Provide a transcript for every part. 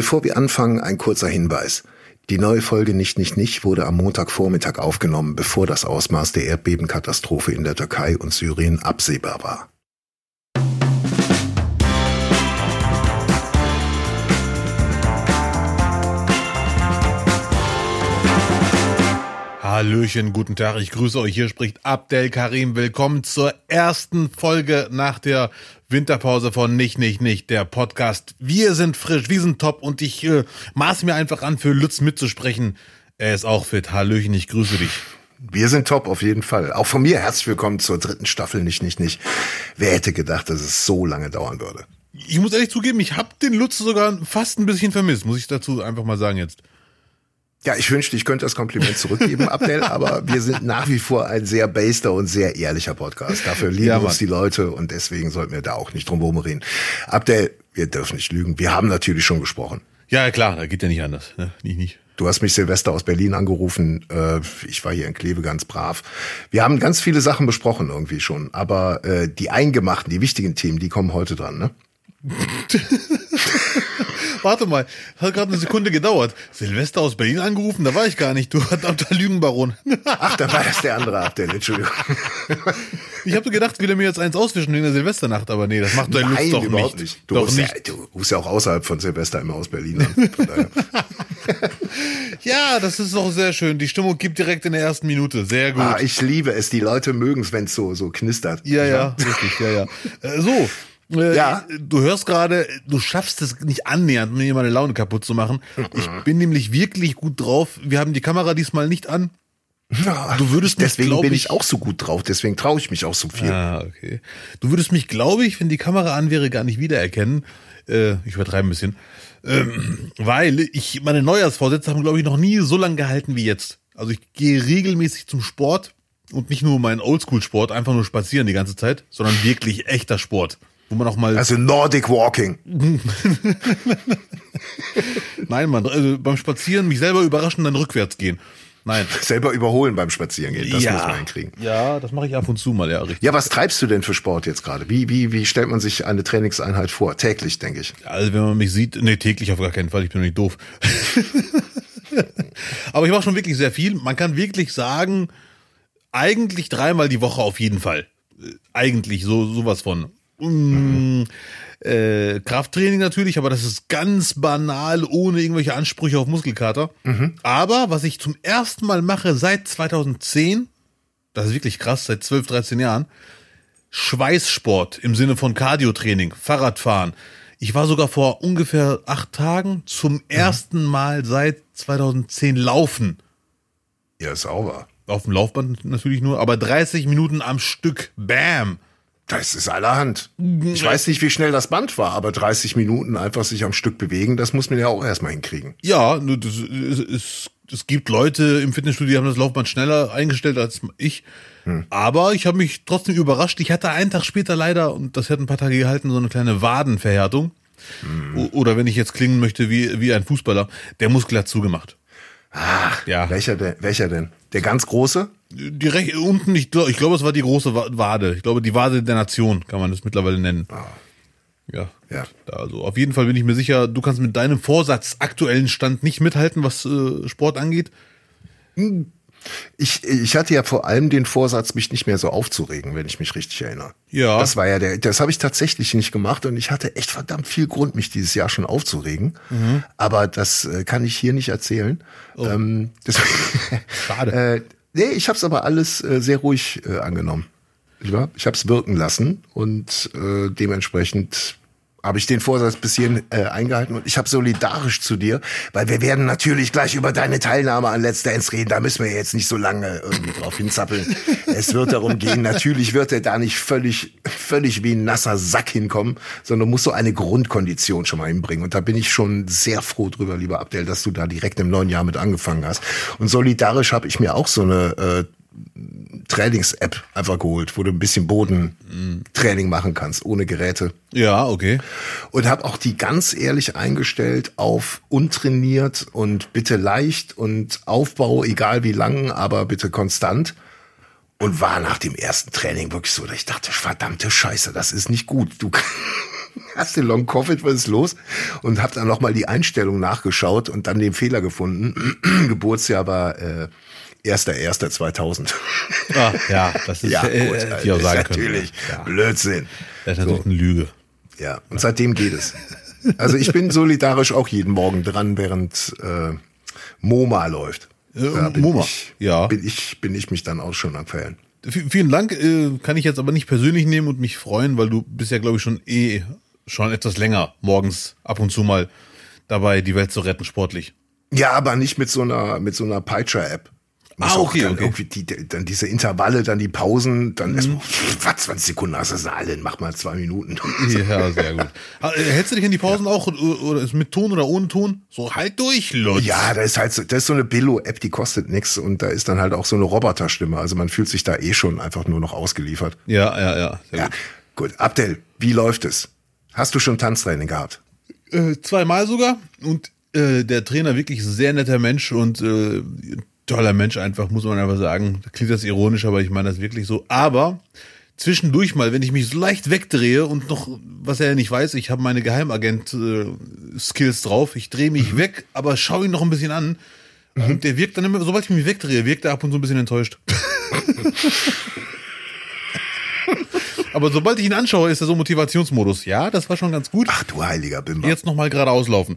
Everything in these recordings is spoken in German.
Bevor wir anfangen, ein kurzer Hinweis. Die neue Folge Nicht, Nicht, Nicht wurde am Montagvormittag aufgenommen, bevor das Ausmaß der Erdbebenkatastrophe in der Türkei und Syrien absehbar war. Hallöchen, guten Tag, ich grüße euch. Hier spricht Abdel Karim. Willkommen zur ersten Folge nach der Winterpause von Nicht, Nicht, Nicht, der Podcast. Wir sind frisch, wir sind top und ich äh, maß mir einfach an, für Lutz mitzusprechen. Er ist auch fit. Hallöchen, ich grüße dich. Wir sind top, auf jeden Fall. Auch von mir herzlich willkommen zur dritten Staffel Nicht, Nicht, Nicht. Wer hätte gedacht, dass es so lange dauern würde? Ich muss ehrlich zugeben, ich habe den Lutz sogar fast ein bisschen vermisst, muss ich dazu einfach mal sagen jetzt. Ja, ich wünschte, ich könnte das Kompliment zurückgeben, Abdel, aber wir sind nach wie vor ein sehr baster und sehr ehrlicher Podcast. Dafür lieben ja, uns die Leute und deswegen sollten wir da auch nicht drum herum reden. Abdel, wir dürfen nicht lügen. Wir haben natürlich schon gesprochen. Ja, klar, da geht ja nicht anders. Ne? Nicht, nicht. Du hast mich Silvester aus Berlin angerufen. Äh, ich war hier in Kleve ganz brav. Wir haben ganz viele Sachen besprochen irgendwie schon, aber äh, die eingemachten, die wichtigen Themen, die kommen heute dran, ne? Warte mal, hat gerade eine Sekunde gedauert. Silvester aus Berlin angerufen, da war ich gar nicht. Du der Lügenbaron. Ach, da war das der andere Abdel, Entschuldigung. Ich habe gedacht, will er mir jetzt eins auswischen wegen der Silvesternacht, aber nee, das macht dein Lutz doch überhaupt nicht. nicht. Du, doch rufst nicht. Ja, du rufst ja auch außerhalb von Silvester immer aus Berlin an. ja, das ist doch sehr schön. Die Stimmung gibt direkt in der ersten Minute. Sehr gut. Ah, ich liebe es. Die Leute mögen es, wenn es so, so knistert. Ja, ja, richtig, ja, ja. Äh, so, äh, Ja. Du hörst gerade, du schaffst es nicht annähernd, mir meine Laune kaputt zu machen. Ich bin nämlich wirklich gut drauf. Wir haben die Kamera diesmal nicht an. Du würdest mich, deswegen bin ich- ich auch so gut drauf. Deswegen traue ich mich auch so viel. Ah, okay. Du würdest mich, glaube ich, wenn die Kamera an wäre, gar nicht wiedererkennen. Äh, ich übertreibe ein bisschen. Ähm, weil ich, meine Neujahrsvorsätze haben, glaube ich, noch nie so lange gehalten wie jetzt. Also ich gehe regelmäßig zum Sport und nicht nur meinen Oldschool-Sport, einfach nur spazieren die ganze Zeit, sondern wirklich echter Sport. Wo man auch mal. Also Nordic Walking. Nein, man, also beim Spazieren mich selber überraschen, dann rückwärts gehen. Nein. Selber überholen beim Spazierengehen. Das muss man hinkriegen. Ja, das mache ich ab und zu mal, ja, richtig. Ja, was treibst du denn für Sport jetzt gerade? Wie, wie, wie stellt man sich eine Trainingseinheit vor? Täglich, denke ich. Also wenn man mich sieht, nee, täglich auf gar keinen Fall, ich bin nicht doof. Aber ich mache schon wirklich sehr viel. Man kann wirklich sagen, eigentlich dreimal die Woche auf jeden Fall. Äh, Eigentlich so sowas von. Mm, äh, Krafttraining natürlich, aber das ist ganz banal, ohne irgendwelche Ansprüche auf Muskelkater. Aber was ich zum ersten Mal mache seit 2010, das ist wirklich krass, seit 12, 13 Jahren, Schweißsport im Sinne von Cardiotraining, Fahrradfahren. Ich war sogar vor ungefähr acht Tagen zum ersten Mal seit 2010 laufen. Ja, sauber. Auf dem Laufband natürlich nur, aber 30 Minuten am Stück. Bam! Das ist allerhand. Ich weiß nicht, wie schnell das Band war, aber 30 Minuten einfach sich am Stück bewegen, das muss man ja auch erstmal hinkriegen. Ja, das, es, es, gibt Leute im Fitnessstudio, die haben das Laufband schneller eingestellt als ich. Aber ich habe mich trotzdem überrascht. Ich hatte einen Tag später leider, und das hat ein paar Tage gehalten, so eine kleine Wadenverhärtung. O- Oder wenn ich jetzt klingen möchte wie, wie ein Fußballer, der Muskel hat zugemacht. Ach, Ja. welcher denn? Welcher denn? Der ganz große? Die Rech unten, ich glaube, ich glaube, es war die große Wa- Wade. Ich glaube, die Wade der Nation kann man das mittlerweile nennen. Ja. Ja. Da, also auf jeden Fall bin ich mir sicher, du kannst mit deinem Vorsatz aktuellen Stand nicht mithalten, was äh, Sport angeht. Ich, ich hatte ja vor allem den Vorsatz, mich nicht mehr so aufzuregen, wenn ich mich richtig erinnere. Ja. Das war ja der, das habe ich tatsächlich nicht gemacht und ich hatte echt verdammt viel Grund, mich dieses Jahr schon aufzuregen. Mhm. Aber das äh, kann ich hier nicht erzählen. Ähm, das, Oh. Schade. äh, nee, ich habe es aber alles äh, sehr ruhig äh, angenommen. Ich habe es wirken lassen und äh, dementsprechend habe ich den Vorsatz bis hierhin äh, eingehalten und ich habe solidarisch zu dir, weil wir werden natürlich gleich über deine Teilnahme an Let's Dance reden. Da müssen wir jetzt nicht so lange irgendwie drauf hinzappeln. es wird darum gehen, natürlich wird er da nicht völlig, völlig wie ein nasser Sack hinkommen, sondern muss so eine Grundkondition schon mal hinbringen. Und da bin ich schon sehr froh drüber, lieber Abdel, dass du da direkt im neuen Jahr mit angefangen hast. Und solidarisch habe ich mir auch so eine äh, Trainings-App einfach geholt, wo du ein bisschen Bodentraining machen kannst, ohne Geräte. Ja, okay. Und habe auch die ganz ehrlich eingestellt auf untrainiert und bitte leicht und Aufbau, egal wie lang, aber bitte konstant. Und war nach dem ersten Training wirklich so, dass ich dachte, verdammte Scheiße, das ist nicht gut. Du, hast du Long Covid, was ist los? Und hab dann nochmal die Einstellung nachgeschaut und dann den Fehler gefunden. Geburtsjahr war äh, 1.1.2000. Ah, ja, das ist Ja, äh, gut, auch ist natürlich Ja. Blödsinn. Das ist natürlich eine Lüge. Ja, und seitdem geht es. Also ich bin solidarisch auch jeden Morgen dran, während äh, MoMA läuft. Äh, bin MoMA, ich, ja. Bin ich, bin ich mich dann auch schon am. V vielen Dank, äh, kann ich jetzt aber nicht persönlich nehmen und mich freuen, weil du bist ja, glaube ich, schon eh schon etwas länger morgens ab und zu mal dabei, die Welt zu retten, sportlich. Ja, aber nicht mit so einer, mit so einer Peitscher-App. Ah, auch okay, dann okay. Irgendwie die, dann diese Intervalle, dann die Pausen, dann Mhm. erstmal, was, 20 Sekunden hast du das alle, mach mal zwei Minuten. Ja, sehr gut. Ah, äh, Hältst du dich in die Pausen auch oder oder ist mit Ton oder ohne Ton? So, halt durch, Lutz. Ja, da ist halt so, das ist so eine Billo-App, die kostet nix und da ist dann halt auch so eine Roboterstimme. Also man fühlt sich da eh schon einfach nur noch ausgeliefert. Ja, ja, ja. Ja, gut. gut. Abdel, wie läuft es? Hast du schon Tanztraining gehabt? Äh, zweimal sogar. Und äh, der Trainer wirklich sehr netter Mensch und äh, toller Mensch einfach, muss man einfach sagen. Klingt das ironisch, aber ich meine das wirklich so. Aber zwischendurch mal, wenn ich mich so leicht wegdrehe und noch, was er ja nicht weiß, ich habe meine Geheimagent-Skills drauf. Ich drehe mich weg, aber schaue ihn noch ein bisschen an. Und der wirkt dann immer, sobald ich mich wegdrehe, wirkt er ab und zu ein bisschen enttäuscht. aber sobald ich ihn anschaue, ist er so Motivationsmodus. Ja, das war schon ganz gut. Ach du heiliger Bimber. Jetzt nochmal geradeaus laufen.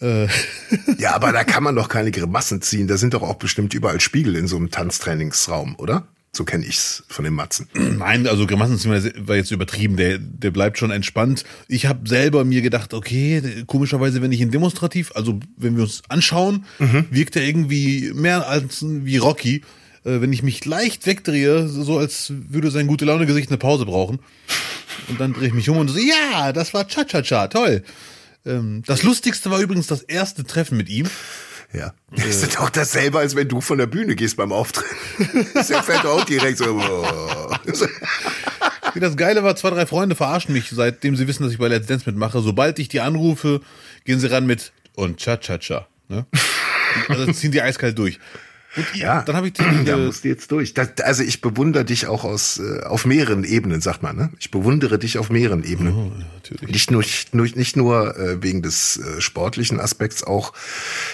Ja, aber da kann man doch keine Grimassen ziehen. Da sind doch auch bestimmt überall Spiegel in so einem Tanztrainingsraum, oder? So kenne ich's von den Matzen. Nein, also Grimassen war jetzt übertrieben. Der, der bleibt schon entspannt. Ich habe selber mir gedacht, okay, komischerweise, wenn ich ihn demonstrativ, also wenn wir uns anschauen, wirkt er irgendwie mehr als wie Rocky. Äh, wenn ich mich leicht wegdrehe, so als würde sein gute Laune Gesicht eine Pause brauchen. Und dann drehe ich mich um und so, ja, das war Cha-Cha-Cha, toll. Ähm, das Lustigste war übrigens das erste Treffen mit ihm. Ja. Das ist doch dasselbe, als wenn du von der Bühne gehst beim Auftritt. Das fällt auch direkt so. boah. Das Geile war, zwei, drei Freunde verarschen mich, seitdem sie wissen, dass ich bei Let's Dance mitmache. Sobald ich die anrufe, gehen sie ran mit und Cha-Cha-Cha. Ne? Also ziehen die eiskalt durch. Und Ja, dann habe ich da äh, musst du jetzt durch. Das, also ich bewundere dich auch aus äh, auf mehreren Ebenen, sagt man. Ne? Ich bewundere dich auf mehreren Ebenen. Oh, natürlich. Nicht nur, nur nicht nur äh, wegen des äh, sportlichen Aspekts, auch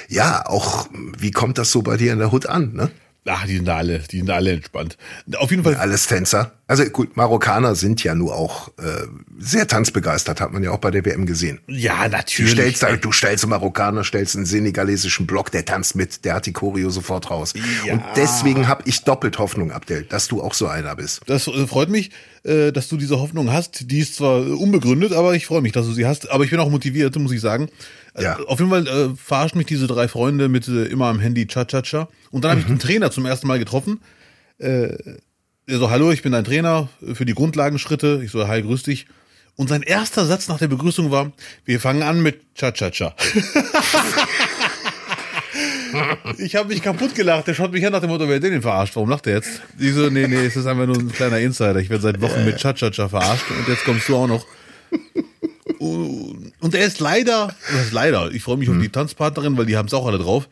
ja, auch wie kommt das so bei dir in der Hut an? Ne? Ach, die sind da alle, die sind da alle entspannt. Auf jeden Fall, Alles Tänzer. Also gut, Marokkaner sind ja nur auch äh, sehr tanzbegeistert, hat man ja auch bei der WM gesehen. ja, Du natürlich. stellst, da- du stellst einen Marokkaner, stellst einen senegalesischen Block, der tanzt mit, der hat die Choreo sofort raus. Ja. Und deswegen habe ich doppelt Hoffnung, Abdel, dass du auch so einer bist. Das äh, freut mich, äh, dass du diese Hoffnung hast. Die ist zwar unbegründet, aber ich freue mich, dass du sie hast. Aber ich bin auch motiviert, muss ich sagen. Äh, Ja. Auf jeden Fall äh, verarschen mich diese drei Freunde mit äh, immer am Handy Cha-Cha-Cha. Und dann habe ich den Trainer zum ersten Mal getroffen. Äh, er so, hallo, ich bin dein Trainer für die Grundlagenschritte. Ich so, hi, grüß dich. Und sein erster Satz nach der Begrüßung war, wir fangen an mit Cha-Cha-Cha. Ich habe mich kaputt gelacht. Der schaut mich an nach dem Motto, wer hat den denn verarscht? Warum lacht er jetzt? Ich so, nee, nee, es ist einfach nur ein kleiner Insider. Ich werde seit Wochen mit Cha-Cha-Cha verarscht und jetzt kommst du auch noch. Und er ist leider, das ist leider, ich freue mich auf die Tanzpartnerin, weil die haben es auch alle drauf.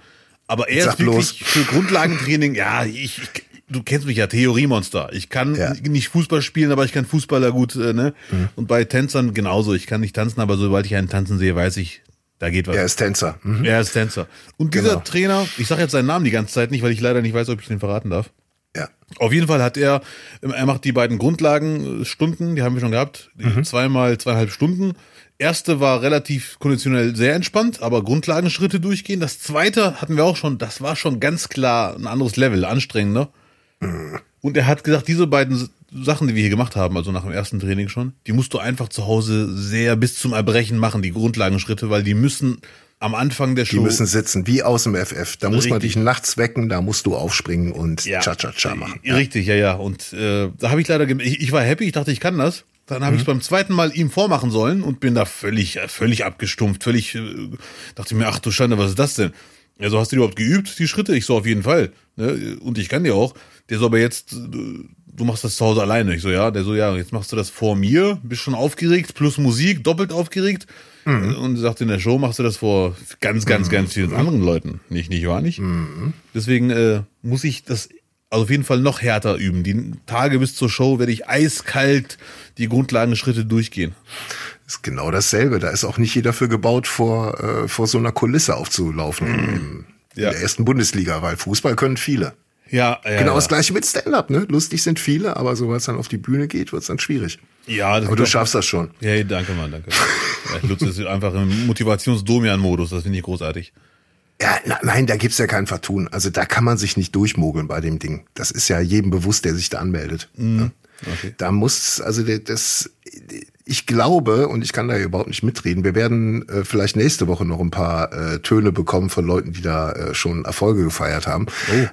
Aber er Sag ist wirklich bloß. für Grundlagentraining, ja, ich, ich, du kennst mich ja, Theoriemonster. Ich kann Ja. nicht Fußball spielen, aber ich kann Fußballer gut, äh, ne? Mhm. Und bei Tänzern genauso. Ich kann nicht tanzen, aber sobald ich einen tanzen sehe, weiß ich, da geht was. Er ist Tänzer. Mhm. Er ist Tänzer. Und dieser Genau. Trainer, ich sage jetzt seinen Namen die ganze Zeit nicht, weil ich leider nicht weiß, ob ich den verraten darf. Ja. Auf jeden Fall hat er, er macht die beiden Grundlagenstunden, die haben wir schon gehabt, die zweimal zweieinhalb Stunden. Erste war relativ konditionell sehr entspannt, aber Grundlagenschritte durchgehen. Das zweite hatten wir auch schon, das war schon ganz klar ein anderes Level, anstrengender. Und er hat gesagt, diese beiden Sachen, die wir hier gemacht haben, also nach dem ersten Training schon, die musst du einfach zu Hause sehr bis zum Erbrechen machen, die Grundlagenschritte, weil die müssen am Anfang der Die Show müssen sitzen, wie aus dem FF. Da muss man Richtig. dich nachts wecken, da musst du aufspringen und Ja. Cha-Cha-Cha machen. Ja. Richtig, ja, ja. Und äh, da habe ich leider, ich, ich war happy, ich dachte, ich kann das. Dann habe ich es beim zweiten Mal ihm vormachen sollen und bin da völlig, äh, völlig abgestumpft, völlig, äh, dachte mir, ach du Schande, was ist das denn? Ja, so hast du überhaupt geübt, die Schritte? Ich so, auf jeden Fall. Ne? Und ich kann dir auch. Der so, aber jetzt, äh, du machst das zu Hause alleine. Ich so, ja. Der so, ja, jetzt machst du das vor mir, bist schon aufgeregt, plus Musik, doppelt aufgeregt. Und sagt, in der Show machst du das vor ganz, ganz, ganz vielen anderen Leuten. Nicht, nicht wahr, nicht? Deswegen äh, muss ich das also auf jeden Fall noch härter üben. Die Tage bis zur Show werde ich eiskalt die Grundlagenschritte durchgehen. ist genau dasselbe. Da ist auch nicht jeder für gebaut, vor, äh, vor so einer Kulisse aufzulaufen im, im, Ja. in der ersten Bundesliga, weil Fußball können viele. Ja, ja. Genau das gleiche mit Stand-up, ne? Lustig sind viele, aber sobald es dann auf die Bühne geht, wird es dann schwierig. Ja, das Aber du schaffst das schon. Ja, hey, danke, Mann, danke. Ich nutze es einfach im Motivations-Domian-Modus, das finde ich großartig. Ja, na, nein, da gibt's ja kein Vertun. Also da kann man sich nicht durchmogeln bei dem Ding. Das ist ja jedem bewusst, der sich da anmeldet. Ja. Okay. Da muss, also das, ich glaube, und ich kann da überhaupt nicht mitreden, wir werden äh, vielleicht nächste Woche noch ein paar äh, Töne bekommen von Leuten, die da äh, schon Erfolge gefeiert haben.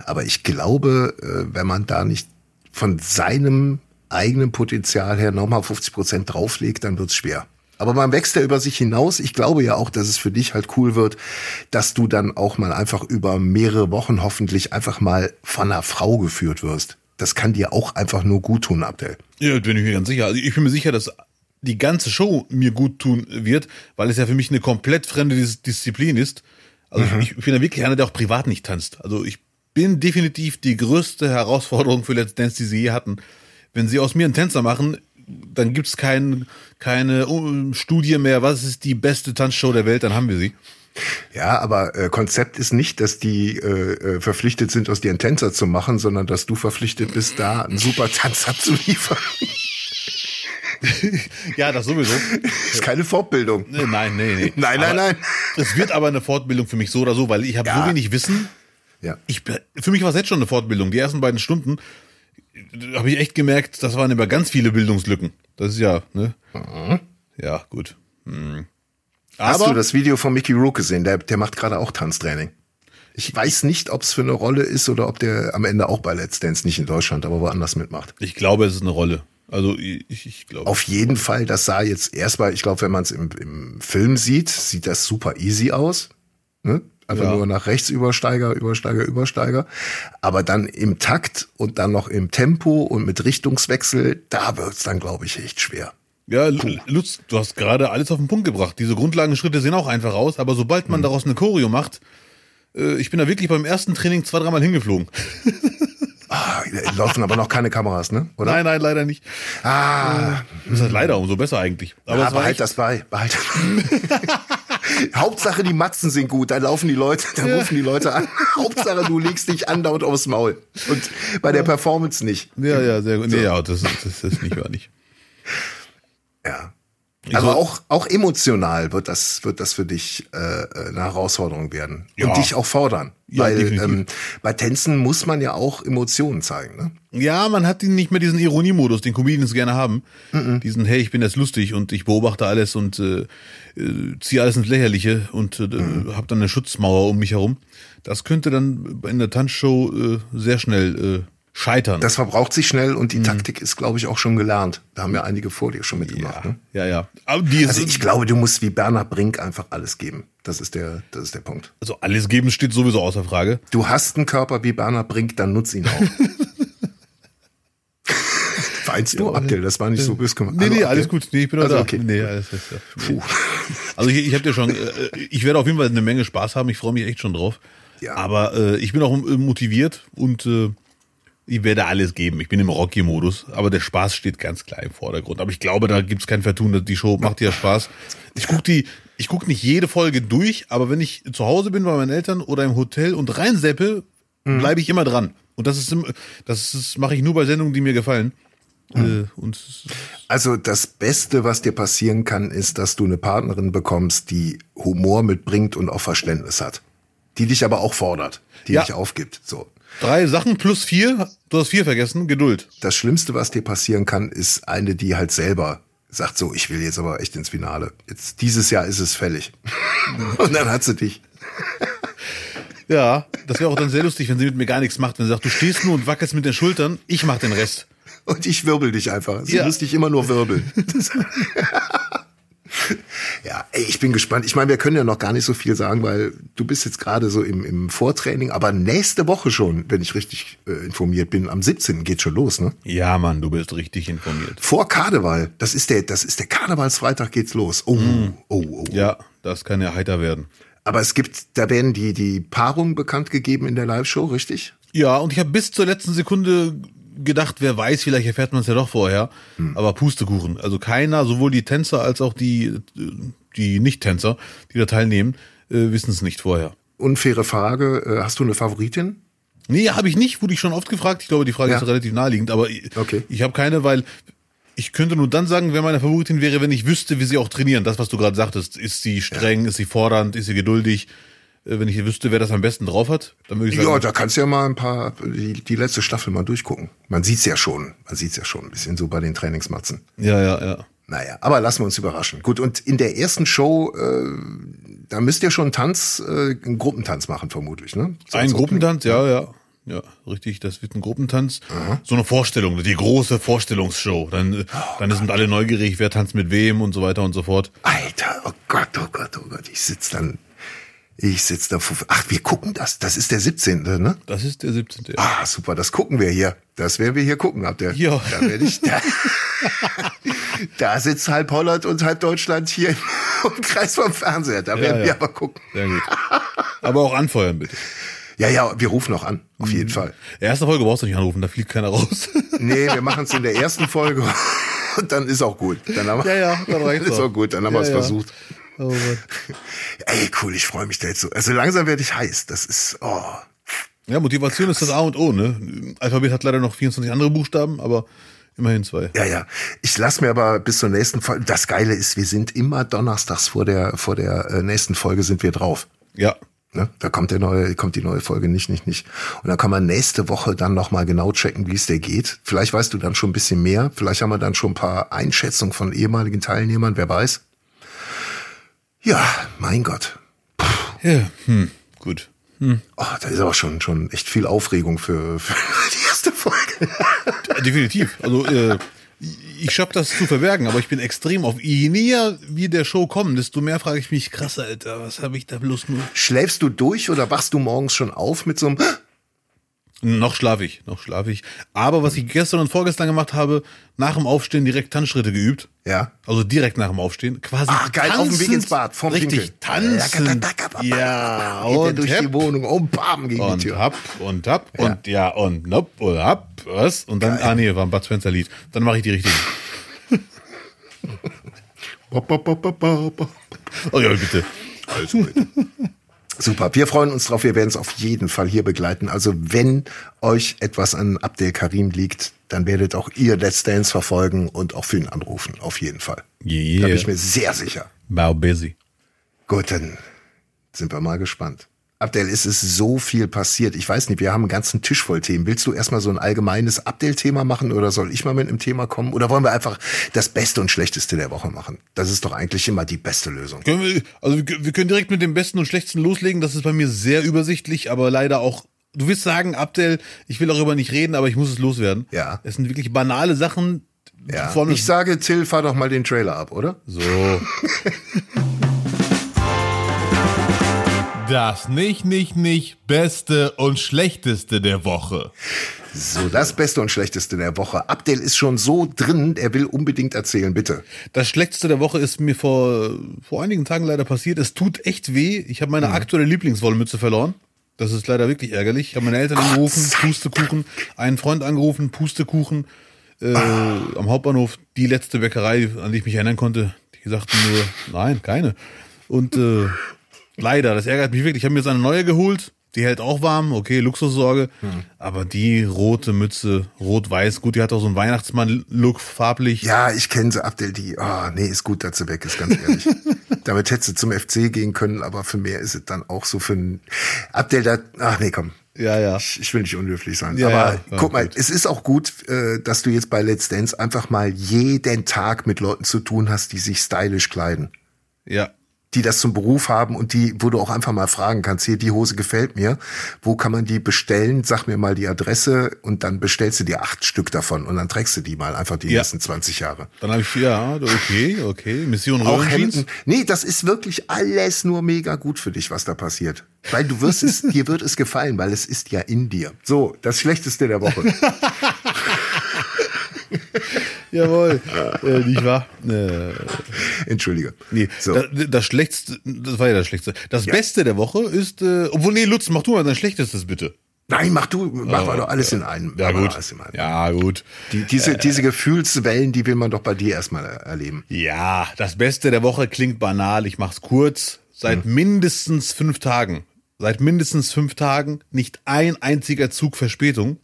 Aber ich glaube, äh, wenn man da nicht von seinem eigenen Potenzial her nochmal 50 Prozent drauflegt, dann wird's schwer. Aber man wächst ja über sich hinaus. Ich glaube ja auch, dass es für dich halt cool wird, dass du dann auch mal einfach über mehrere Wochen hoffentlich einfach mal von einer Frau geführt wirst. Das kann dir auch einfach nur gut tun, Abdel. Ja, bin ich mir ganz sicher. Also ich bin mir sicher, dass die ganze Show mir gut tun wird, weil es ja für mich eine komplett fremde Dis Disziplin ist. Also ich, ich bin ja wirklich einer, der auch privat nicht tanzt. Also ich bin definitiv die größte Herausforderung für Let's Dance, die sie je hatten. Wenn sie aus mir einen Tänzer machen, dann gibt's kein, keine uh, Studie mehr, was ist die beste Tanzshow der Welt, dann haben wir sie. Ja, aber äh, Konzept ist nicht, dass die äh, äh, verpflichtet sind, aus dir einen Tänzer zu machen, sondern dass du verpflichtet bist, da einen super Tanz abzuliefern. Ja, das sowieso. ist keine Fortbildung. Nee, Nein, nee, nee. Nein, nein, nein. Es wird aber eine Fortbildung für mich so oder so, weil ich habe Ja. so wenig Wissen. Ja. Ich, für mich war es jetzt schon eine Fortbildung. Die ersten beiden Stunden habe ich echt gemerkt, das waren immer ganz viele Bildungslücken. Das ist ja, ne? Ja, gut. Hm. Hast du das Video von Mickey Rook gesehen? Der, der macht gerade auch Tanztraining. Ich weiß nicht, ob es für eine Rolle ist oder ob der am Ende auch bei Let's Dance nicht in Deutschland, aber woanders mitmacht. ich glaube, es ist eine Rolle. Also ich, ich glaube. Auf jeden Fall, das sah jetzt erstmal, ich glaube, wenn man es im, im Film sieht, sieht das super easy aus. Ne? Einfach Ja. nur nach rechts Übersteiger, Übersteiger, Übersteiger. Aber dann im Takt und dann noch im Tempo und mit Richtungswechsel, da wird's dann, glaube ich, echt schwer. Ja, Lutz, du hast gerade alles auf den Punkt gebracht. Diese Grundlagenschritte sehen auch einfach aus, aber sobald Hm. man daraus eine Choreo macht, äh, ich bin da wirklich beim ersten Training zwei, dreimal hingeflogen. Ah, laufen aber noch keine Kameras, ne? Oder? Nein, nein, leider nicht. Ah, Das ist leider umso besser eigentlich. Aber ja, es behalt echt- das bei. Behalt das. Hauptsache die Matzen sind gut, dann laufen die Leute, dann rufen die Leute an. Hauptsache du legst dich andauernd aufs Maul. Und bei der Performance nicht. Ja, ja, sehr gut. Nee, ja, das, ist- das ist nicht wahr nicht. Ja. Soll- auch, auch emotional wird das, wird das für dich äh, eine Herausforderung werden. Ja. Und dich auch fordern. Ja, Weil definitiv. ähm, bei Tänzen muss man ja auch Emotionen zeigen. Ne? Ja, man hat nicht mehr diesen Ironiemodus, den Comedians gerne haben. Diesen, hey, ich bin jetzt lustig und ich beobachte alles und äh, äh, ziehe alles ins Lächerliche und äh, hab dann eine Schutzmauer um mich herum. Das könnte dann in der Tanzshow äh, sehr schnell äh, scheitern. Das verbraucht sich schnell und die Mhm. Taktik ist, glaube ich, auch schon gelernt. Da haben ja einige vor dir schon mitgemacht. ja, Ne? ja, ja. Also ich glaube, du musst wie Bernhard Brink einfach alles geben. Das ist der, das ist der Punkt. also alles geben steht sowieso außer Frage. Du hast einen Körper wie Bernhard Brink, dann nutz ihn auch. Weinst du, Abdel? Das war nicht so böse gemacht. Nee, nee, alles gut. Nee, ich bin Also, da. okay. Nee, alles ja. Puh. Also ich, ich habe dir schon, äh, ich werde auf jeden Fall eine Menge Spaß haben. Ich freue mich echt schon drauf. Ja. Aber äh, ich bin auch motiviert und äh, ich werde alles geben. Ich bin im Rocky-Modus, aber der Spaß steht ganz klar im Vordergrund. Aber ich glaube, da gibt's kein Vertun. Die Show macht ja Spaß. Ich guck die, ich guck nicht jede Folge durch, aber wenn ich zu Hause bin bei meinen Eltern oder im Hotel und reinseppe, Mhm. bleibe ich immer dran. Und das ist, das ist, mache ich nur bei Sendungen, die mir gefallen. Mhm. Äh, es- Also das Beste, was dir passieren kann, ist, dass du eine Partnerin bekommst, die Humor mitbringt und auch Verständnis hat. Die dich aber auch fordert, die Ja. dich aufgibt. So. Drei Sachen plus vier. Du hast vier vergessen. Geduld. Das Schlimmste, was dir passieren kann, ist eine, die halt selber sagt so, ich will jetzt aber echt ins Finale. Jetzt dieses Jahr ist es fällig. und dann hat sie dich. Ja, das wäre auch dann sehr lustig, wenn sie mit mir gar nichts macht. Wenn sie sagt, du stehst nur und wackelst mit den Schultern, ich mach den Rest. Und ich wirbel dich einfach. Sie Ja. muss dich immer nur wirbeln. Ja, ey, ich bin gespannt. Ich meine, wir können ja noch gar nicht so viel sagen, weil du bist jetzt gerade so im, im Vortraining, aber nächste Woche schon, wenn ich richtig äh, informiert bin, am 17. geht schon los, ne? Ja, Mann, du bist richtig informiert. Vor Karneval. Das ist der, das ist der Karnevalsfreitag geht's los. Oh, oh, oh. Ja, das kann ja heiter werden. Aber es gibt, da werden die, die Paarungen bekannt gegeben in der Live-Show, richtig? Ja, und ich habe bis zur letzten Sekunde gedacht, wer weiß, vielleicht erfährt man es ja doch vorher. Hm. Aber Pustekuchen. Also keiner, sowohl die Tänzer als auch die, die Nicht-Tänzer, die da teilnehmen, äh, wissen es nicht vorher. Unfaire Frage. Äh, hast du eine Favoritin? Nee, habe ich nicht, wurde ich schon oft gefragt. Ich glaube, die Frage Ja. ist relativ naheliegend, aber Okay. ich habe keine, weil ich könnte nur dann sagen, wer meine Favoritin wäre, wenn ich wüsste, wie sie auch trainieren. Das, was du gerade sagtest, ist sie streng, ist sie fordernd, ist sie geduldig. Äh, Wenn ich wüsste, wer das am besten drauf hat, dann würde ich sagen, Ja, da kannst du ja mal ein paar, die, die letzte Staffel mal durchgucken. Man sieht's ja schon, man sieht's ja schon ein bisschen so bei den Trainingsmatzen. ja, ja, ja. Naja, aber lassen wir uns überraschen. Gut, und in der ersten Show, äh, da müsst ihr schon einen Tanz, äh, einen Gruppentanz machen, vermutlich, ne? So Ein Gruppentanz, ja, ja. Ja, richtig, das wird ein Gruppentanz. So eine Vorstellung, die große Vorstellungsshow. Dann, äh, dann sind alle neugierig, wer tanzt mit wem und so weiter und so fort. Alter, oh Gott, oh Gott, oh Gott, ich sitz dann, ich sitz da, vor- ach, wir gucken das, das ist der 17., ne? Das ist der 17. Ja. Ah, super, das gucken wir hier. Das werden wir hier gucken, habt ihr? Ja. Da werde ich, da, da sitzt halb Holland und halb Deutschland hier im Kreis vom Fernseher. Da werden ja. wir aber gucken. Sehr gut. Aber auch anfeuern, bitte. Ja, ja, wir rufen noch an, auf Mhm. jeden Fall. Erste Folge brauchst du nicht anrufen, da fliegt keiner raus. Nee, wir machen es in der ersten Folge und dann ist auch gut. Dann haben wir, Ja, ja, dann reicht's ist auch. gut, dann haben wir Ja, es ja. versucht. Oh Mann. Ey, cool, ich freue mich da jetzt so. Also langsam werde ich heiß. Das ist, oh. Ja, Motivation ist das A und O, ne? Alphabet hat leider noch 24 andere Buchstaben, aber immerhin zwei. Ja, ja. Ich lasse mir aber bis zur nächsten Folge. Das Geile ist, wir sind immer donnerstags vor der, vor der äh, nächsten Folge sind wir drauf. Ja. Ne? Da kommt der neue, kommt die neue Folge nicht, nicht, nicht. Und dann kann man nächste Woche dann nochmal genau checken, wie es der geht. Vielleicht weißt du dann schon ein bisschen mehr. Vielleicht haben wir dann schon ein paar Einschätzungen von ehemaligen Teilnehmern, wer weiß. Ja, mein Gott. Ja, hm, gut. Oh, da ist aber schon, schon echt viel Aufregung für, für die erste Folge. Definitiv. Also, äh, ich schaff das zu verbergen, aber ich bin extrem auf. Je näher wir der Show kommen, desto mehr frage ich mich, krass, Alter, was habe ich da bloß nur. Schläfst du durch oder wachst du morgens schon auf mit so einem Noch schlaf ich, noch schlaf ich. Aber was ich gestern und vorgestern gemacht habe, nach dem Aufstehen direkt Tanzschritte geübt. Ja. Also direkt nach dem Aufstehen. Quasi. Ah, geil, auf dem Weg tanzend. ins Bad, vom Richtig, tanzen. Ja, Ja, und durch die Wohnung, um bam gegen die und Tür. hab und hab und ja und nopp und hab was und dann ah nee war ein Bud Spencer Lied dann mache ich die richtigen oh ja bitte Alles gut. Super, wir freuen uns drauf. Wir werden es auf jeden Fall hier begleiten. Also wenn euch etwas an Abdel Karim liegt, dann werdet auch ihr Let's Dance verfolgen und auch für ihn anrufen. Auf jeden Fall. Da bin yeah ich mir sehr sicher. Bow busy Gut, dann sind wir mal gespannt. Abdel, es ist so viel passiert. Ich weiß nicht, wir haben einen ganzen Tisch voll Themen. Willst du erstmal so ein allgemeines Abdel-Thema machen oder soll ich mal mit einem Thema kommen? Oder wollen wir einfach das Beste und Schlechteste der Woche machen? Das ist doch eigentlich immer die beste Lösung. können wir also wir, können direkt mit dem besten und schlechtesten loslegen das ist bei mir sehr übersichtlich aber leider auch du wirst sagen Abdel ich will darüber nicht reden aber ich muss es loswerden Ja. es sind wirklich banale Sachen Ja. Ich sage, Till, fahr doch mal den Trailer ab, oder? so Das nicht, nicht, nicht Beste und Schlechteste der Woche. So, das Beste und Schlechteste der Woche. Abdel ist schon so drin, er will unbedingt erzählen, bitte. Das Schlechteste der Woche ist mir vor, vor einigen Tagen leider passiert. Es tut echt weh. Ich habe meine aktuelle Lieblingswollmütze verloren. Das ist leider wirklich ärgerlich. Ich habe meine Eltern angerufen, Pustekuchen, einen Freund angerufen, Pustekuchen äh, am Hauptbahnhof. Die letzte Bäckerei, an die ich mich erinnern konnte, die sagten nur, nein, keine. Und äh, leider, das ärgert mich wirklich. Ich habe mir jetzt eine neue geholt. Die hält auch warm, okay, Luxussorge. Aber die rote Mütze, rot-weiß, gut, die hat auch so einen Weihnachtsmann-Look, farblich. Ja, ich kenne sie, Abdel, die, ah, nee, ist gut, dass sie weg ist, ganz ehrlich. Damit hätte sie zum FC gehen können, aber für mehr ist es dann auch so für ein, Abdel, da, ach nee, komm. Ja, ja. Ich, ich will nicht unhöflich sein. Ja, aber ja, guck mal, gut. es ist auch gut, äh, dass du jetzt bei Let's Dance einfach mal jeden Tag mit Leuten zu tun hast, die sich stylisch kleiden. Ja. Die das zum Beruf haben und die, wo du auch einfach mal fragen kannst, hier, die Hose gefällt mir, wo kann man die bestellen? Sag mir mal die Adresse und dann bestellst du dir acht Stück davon und dann trägst du die mal einfach die Ja. nächsten 20 Jahre. Dann habe ich, ja, okay, okay. Mission Auch. Hemden. Nee, das ist wirklich alles nur mega gut für dich, was da passiert. Weil du wirst es, dir wird es gefallen, weil es ist ja in dir. So, das Schlechteste der Woche. Jawohl. äh, nicht wahr? Äh, Entschuldige. nee, So. das, das Schlechteste, das war ja das Schlechteste. Das Beste der Woche ist, äh, obwohl, nee, Lutz, mach du mal dein Schlechtestes bitte. Nein, mach du, mach mal doch alles in einem. Ja, gut. Einem. Ja, gut. Die, diese, diese Gefühlswellen, die will man doch bei dir erstmal er- erleben. Ja, das Beste der Woche klingt banal, ich mach's kurz. Seit mindestens fünf Tagen, seit mindestens fünf Tagen nicht ein einziger Zug Verspätung.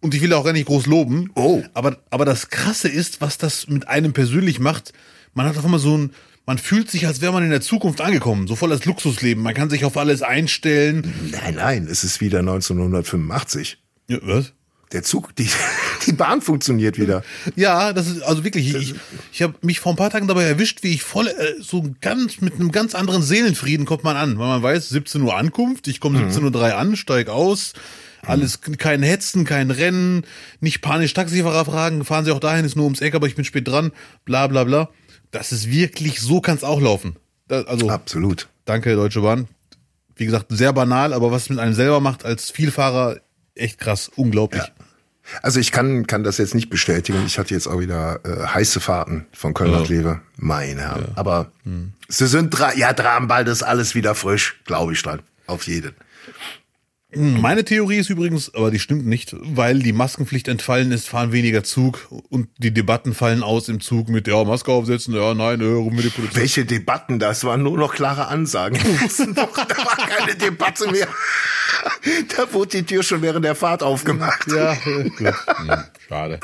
Und ich will auch gar nicht groß loben. Oh. Aber, aber das Krasse ist, was das mit einem persönlich macht. Man hat auf einmal so ein, man fühlt sich, als wäre man in der Zukunft angekommen. So volles Luxusleben. Man kann sich auf alles einstellen. Nein, nein, es ist wieder 1985. Ja, was? Der Zug, die, die Bahn funktioniert wieder. Ja, das ist also wirklich. Ich, ich habe mich vor ein paar Tagen dabei erwischt, wie ich voll äh, so ganz mit einem ganz anderen Seelenfrieden kommt man an, weil man weiß, 17 Uhr Ankunft, ich komme 17.03 Uhr an, steig aus, alles kein Hetzen, kein Rennen, nicht panisch Taxifahrer fragen, fahren Sie auch dahin, ist nur ums Eck, aber ich bin spät dran, bla bla bla. Das ist wirklich, so kann es auch laufen. Da, also Absolut. danke Deutsche Bahn. Wie gesagt, sehr banal, aber was es mit einem selber macht als Vielfahrer, echt krass, unglaublich. Also ich kann, kann das jetzt nicht bestätigen. Ich hatte jetzt auch wieder äh, heiße Fahrten von Köln nach Kleve. Meine Herren. Aber sie sind dran, ja dran, bald ist alles wieder frisch, glaube ich dran. Auf jeden. Meine Theorie ist übrigens, aber die stimmt nicht, weil die Maskenpflicht entfallen ist, fahren weniger Zug und die Debatten fallen aus im Zug mit, ja, Maske aufsetzen, ja, nein, äh, rum mit der Polizei. Welche Debatten? Das waren nur noch klare Ansagen. da war keine Debatte mehr. Da wurde die Tür schon während der Fahrt aufgemacht. Ja, gut. Hm, schade.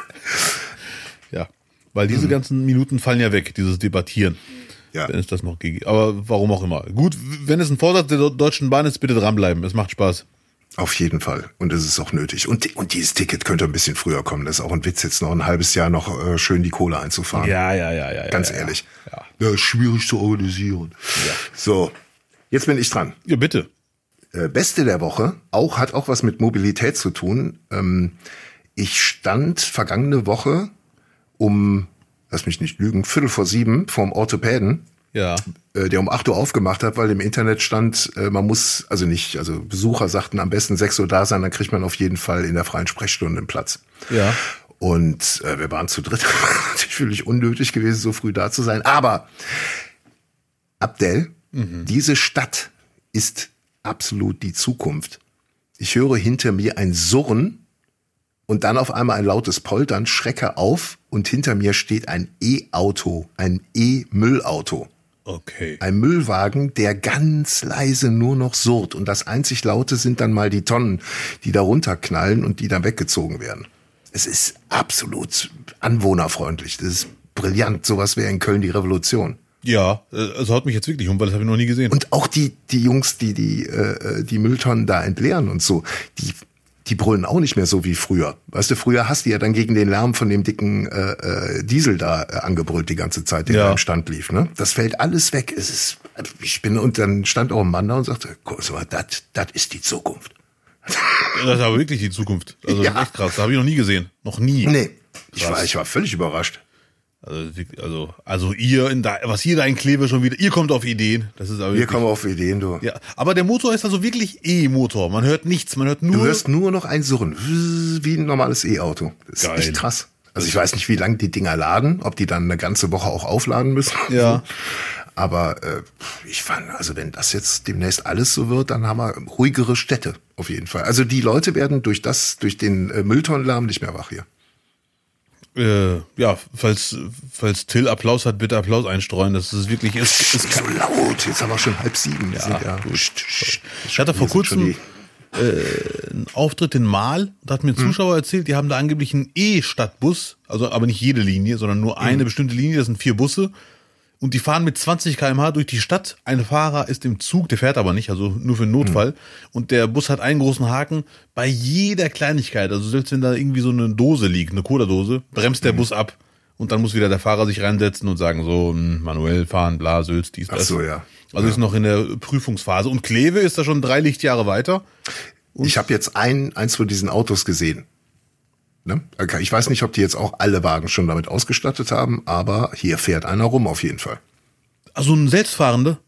Ja, weil diese ganzen Minuten fallen ja weg, dieses Debattieren. Ja. Wenn es das noch gegeben Aber warum auch immer. Gut, wenn es ein Vorsatz der Deutschen Bahn ist, bitte dranbleiben. Es macht Spaß. Auf jeden Fall. Und es ist auch nötig. Und, und dieses Ticket könnte ein bisschen früher kommen. Das ist auch ein Witz, jetzt noch ein halbes Jahr noch äh, schön die Kohle einzufahren. Ja, ja, ja, ja. Ganz ja, ehrlich. Ja. Ja. schwierig zu organisieren. So, jetzt bin ich dran. ja, bitte. Äh, Beste der Woche, auch hat auch was mit Mobilität zu tun. Ähm, ich stand vergangene Woche um, lass mich nicht lügen, Viertel vor sieben vorm Orthopäden, Ja. äh, der um 8 Uhr aufgemacht hat, weil im Internet stand, äh, man muss, also nicht, also Besucher sagten am besten 6 Uhr da sein, dann kriegt man auf jeden Fall in der freien Sprechstunde einen Platz. Ja. Und äh, wir waren zu dritt. Natürlich völlig unnötig gewesen, so früh da zu sein. Aber Abdel, diese Stadt ist absolut die Zukunft. Ich höre hinter mir ein Surren und dann auf einmal ein lautes Poltern, schrecke auf und hinter mir steht ein E-Auto, ein E-Müllauto. Okay. Ein Müllwagen, der ganz leise nur noch surrt. Und das einzig Laute sind dann mal die Tonnen, die da runterknallen und die dann weggezogen werden. Es ist absolut anwohnerfreundlich. Das ist brillant. Sowas wäre in Köln die Revolution. Ja, äh, also haut mich jetzt wirklich um, weil das habe ich noch nie gesehen. Und auch die, die Jungs, die die, äh, die Mülltonnen da entleeren und so, die, die brüllen auch nicht mehr so wie früher. Weißt du, früher hast du ja dann gegen den Lärm von dem dicken äh, äh, Diesel da äh, angebrüllt die ganze Zeit, der Ja. im Stand lief. Ne? Das fällt alles weg. Es ist, ich bin, und dann stand auch ein Mann da und sagte, guck mal, das das ist die Zukunft. Das ist aber wirklich die Zukunft. Also Ja. echt krass. Das habe ich noch nie gesehen. Noch nie. Nee. Ich war, ich war völlig überrascht. Also, also, also ihr in da, was ihr da in Kleve schon wieder, ihr kommt auf Ideen. Das ist aber Wir kommen auf Ideen, du. ja. Aber der Motor ist also wirklich E-Motor. Man hört nichts, man hört nur. Du hörst nur noch ein Surren, wie ein normales E-Auto. Das ist Geil. echt krass. Also ich weiß nicht, wie lange die Dinger laden, ob die dann eine ganze Woche auch aufladen müssen. Ja. Aber äh, ich fand, also wenn das jetzt demnächst alles so wird, dann haben wir ruhigere Städte auf jeden Fall. Also die Leute werden durch das, durch den äh, Mülltonnenlärm nicht mehr wach hier. Äh, ja, falls, falls Till Applaus hat, bitte Applaus einstreuen. Das ist wirklich, ist, ist so laut. Jetzt haben wir schon halb sieben. Ja, sind ja gut. Psst, psst. Ich hatte vor kurzem die- einen Auftritt in Mal. Da hat mir ein Zuschauer erzählt, die haben da angeblich einen E-Stadtbus, also aber nicht jede Linie, sondern nur eine bestimmte Linie, das sind vier Busse. Und die fahren mit 20 km/h durch die Stadt. Ein Fahrer ist im Zug, der fährt aber nicht, also nur für den Notfall. Und der Bus hat einen großen Haken. Bei jeder Kleinigkeit, also selbst wenn da irgendwie so eine Dose liegt, eine Cola-Dose, bremst der Bus ab. Und dann muss wieder der Fahrer sich reinsetzen und sagen, so, hm, manuell fahren, bla, Sülz, dies, das. Ach so, ja. Also ist noch in der Prüfungsphase. Und Kleve ist da schon drei Lichtjahre weiter. Ich habe jetzt ein, eins von diesen Autos gesehen. Ne? Ich weiß nicht, ob die jetzt auch alle Wagen schon damit ausgestattet haben, aber hier fährt einer rum auf jeden Fall. Also ein Selbstfahrende?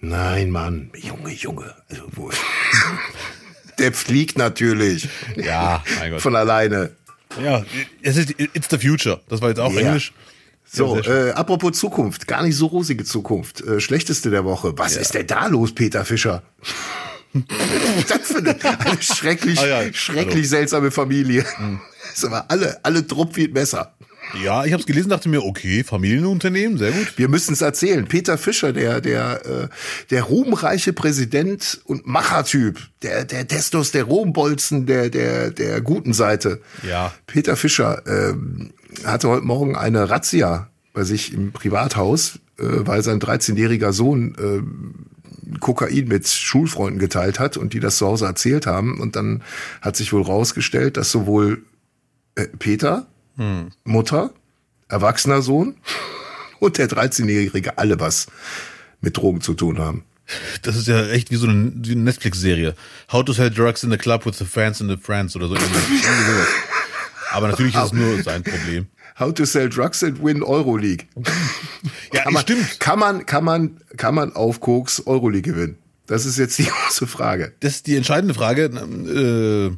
Nein, Mann, Junge, Junge. Also wo? Der fliegt natürlich. Ja, mein Gott. Von alleine. Ja, es ist, it's the future. Das war jetzt auch Ja. Englisch. So, Ja, äh, apropos Zukunft, gar nicht so rosige Zukunft. Äh, schlechteste der Woche. Was ist denn da los, Peter Fischer? das für eine, eine schrecklich, Ah ja, schrecklich hallo. seltsame Familie. Ist aber alle, alle Trupp wie ein Messer. Ja, ich habe es gelesen, dachte mir, okay, Familienunternehmen, sehr gut. Wir müssen es erzählen. Peter Fischer, der, der, äh, der ruhmreiche Präsident und Machertyp, der, der Testosteronbolzen der, der, der guten Seite. Ja. Peter Fischer ähm, hatte heute Morgen eine Razzia bei sich im Privathaus, äh, weil sein 13-jähriger Sohn äh, Kokain mit Schulfreunden geteilt hat und die das zu Hause erzählt haben. Und dann hat sich wohl rausgestellt, dass sowohl äh, Peter, Mutter, erwachsener Sohn und der 13-Jährige alle was mit Drogen zu tun haben. Das ist ja echt wie so eine, Netflix-Serie. How to sell drugs in the club with the fans in the friends oder so. Aber natürlich ist es nur sein Problem. How to sell drugs and win Euroleague. Ja, Kann man, stimmt. Kann man, kann man, kann man auf Koks Euroleague gewinnen? Das ist jetzt die große Frage. Das ist die entscheidende Frage. Äh,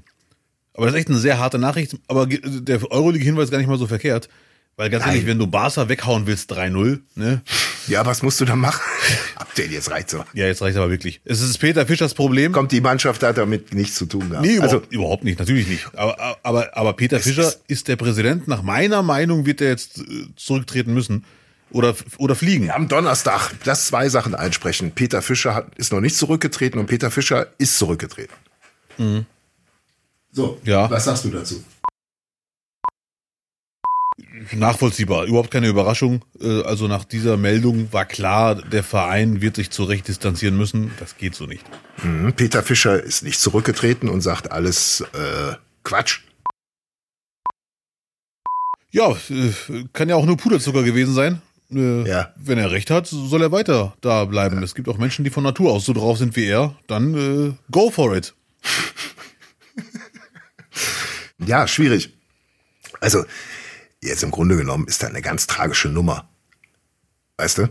aber das ist echt eine sehr harte Nachricht. Aber der Euroleague-Hinweis gar nicht mal so verkehrt. Weil ganz ehrlich, wenn du Barca weghauen willst, 3-0, ne? Ja, was musst du da machen? Ab denn jetzt reicht so. Ja, jetzt reicht aber wirklich. Es ist Peter Fischers Problem. Kommt die Mannschaft hat damit nichts zu tun gehabt. Nee, also, überhaupt, überhaupt nicht, natürlich nicht. Aber, aber, aber Peter Fischer ist der Präsident. Nach meiner Meinung wird er jetzt äh, zurücktreten müssen. Oder, oder fliegen. am Donnerstag, lass zwei Sachen einsprechen. Peter Fischer hat, ist noch nicht zurückgetreten und Peter Fischer ist zurückgetreten. So, Ja. was sagst du dazu? Nachvollziehbar, überhaupt keine Überraschung. Äh, Also nach dieser Meldung war klar, der Verein wird sich zu Recht distanzieren müssen. Das geht so nicht. Mhm. Peter Fischer ist nicht zurückgetreten und sagt alles äh, Quatsch. Ja, äh, kann ja auch nur Puderzucker gewesen sein. Äh, Ja. Wenn er recht hat, soll er weiter da bleiben. Es gibt auch Menschen, die von Natur aus so drauf sind wie er. Dann äh, go for it. Ja, schwierig. Also, jetzt im Grunde genommen ist da eine ganz tragische Nummer. Weißt du?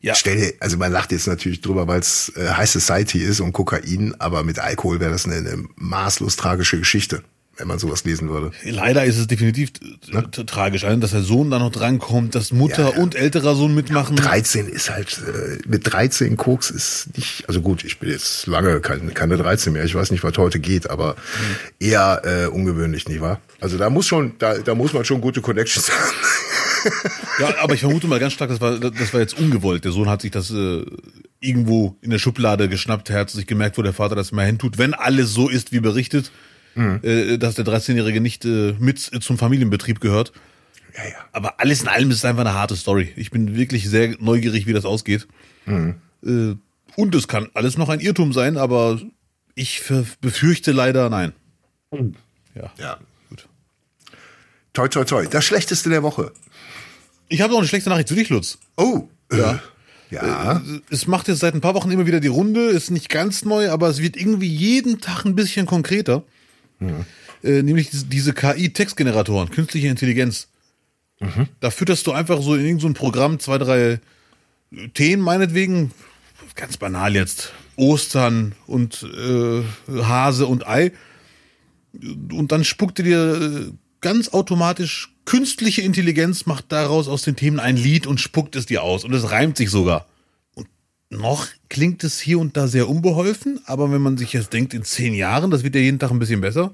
Ja. Stell dir, also man lacht jetzt natürlich drüber, weil es äh, High Society ist und Kokain, aber mit Alkohol wäre das eine, eine maßlos tragische Geschichte, wenn man sowas lesen würde. Leider ist es definitiv t- tragisch, dass der Sohn da noch drankommt, dass Mutter Ja, ja. und älterer Sohn mitmachen. 13 ist halt, äh, mit 13 Koks ist nicht, also gut, ich bin jetzt lange keine, keine 13 mehr, ich weiß nicht, was heute geht, aber eher äh, ungewöhnlich, nicht wahr? Also da muss schon, da, da muss man schon gute Connections haben. Ja, aber ich vermute mal ganz stark, das war, das war jetzt ungewollt. Der Sohn hat sich das äh, irgendwo in der Schublade geschnappt, er hat sich gemerkt, wo der Vater das mal hintut. Wenn alles so ist, wie berichtet, äh, dass der 13-Jährige nicht äh, mit zum Familienbetrieb gehört. Ja, ja. Aber alles in allem ist es einfach eine harte Story. Ich bin wirklich sehr neugierig, wie das ausgeht. Äh, und es kann alles noch ein Irrtum sein, aber ich befürchte leider nein. Ja. Ja. Gut. Toi, toi, toi. Das Schlechteste der Woche. Ich habe noch eine schlechte Nachricht für dich, Lutz. Oh. Ja. Ja. Es macht jetzt seit ein paar Wochen immer wieder die Runde, ist nicht ganz neu, aber es wird irgendwie jeden Tag ein bisschen konkreter. Äh, nämlich diese- KI-Textgeneratoren, künstliche Intelligenz. Da fütterst du einfach so in irgendein so Programm zwei, drei Themen meinetwegen, ganz banal jetzt, Ostern und äh, Hase und Ei. Und dann spuckt er dir äh, ganz automatisch künstliche Intelligenz, macht daraus aus den Themen ein Lied und spuckt es dir aus. Und es reimt sich sogar. Noch klingt es hier und da sehr unbeholfen, aber wenn man sich jetzt denkt, in zehn Jahren, das wird ja jeden Tag ein bisschen besser.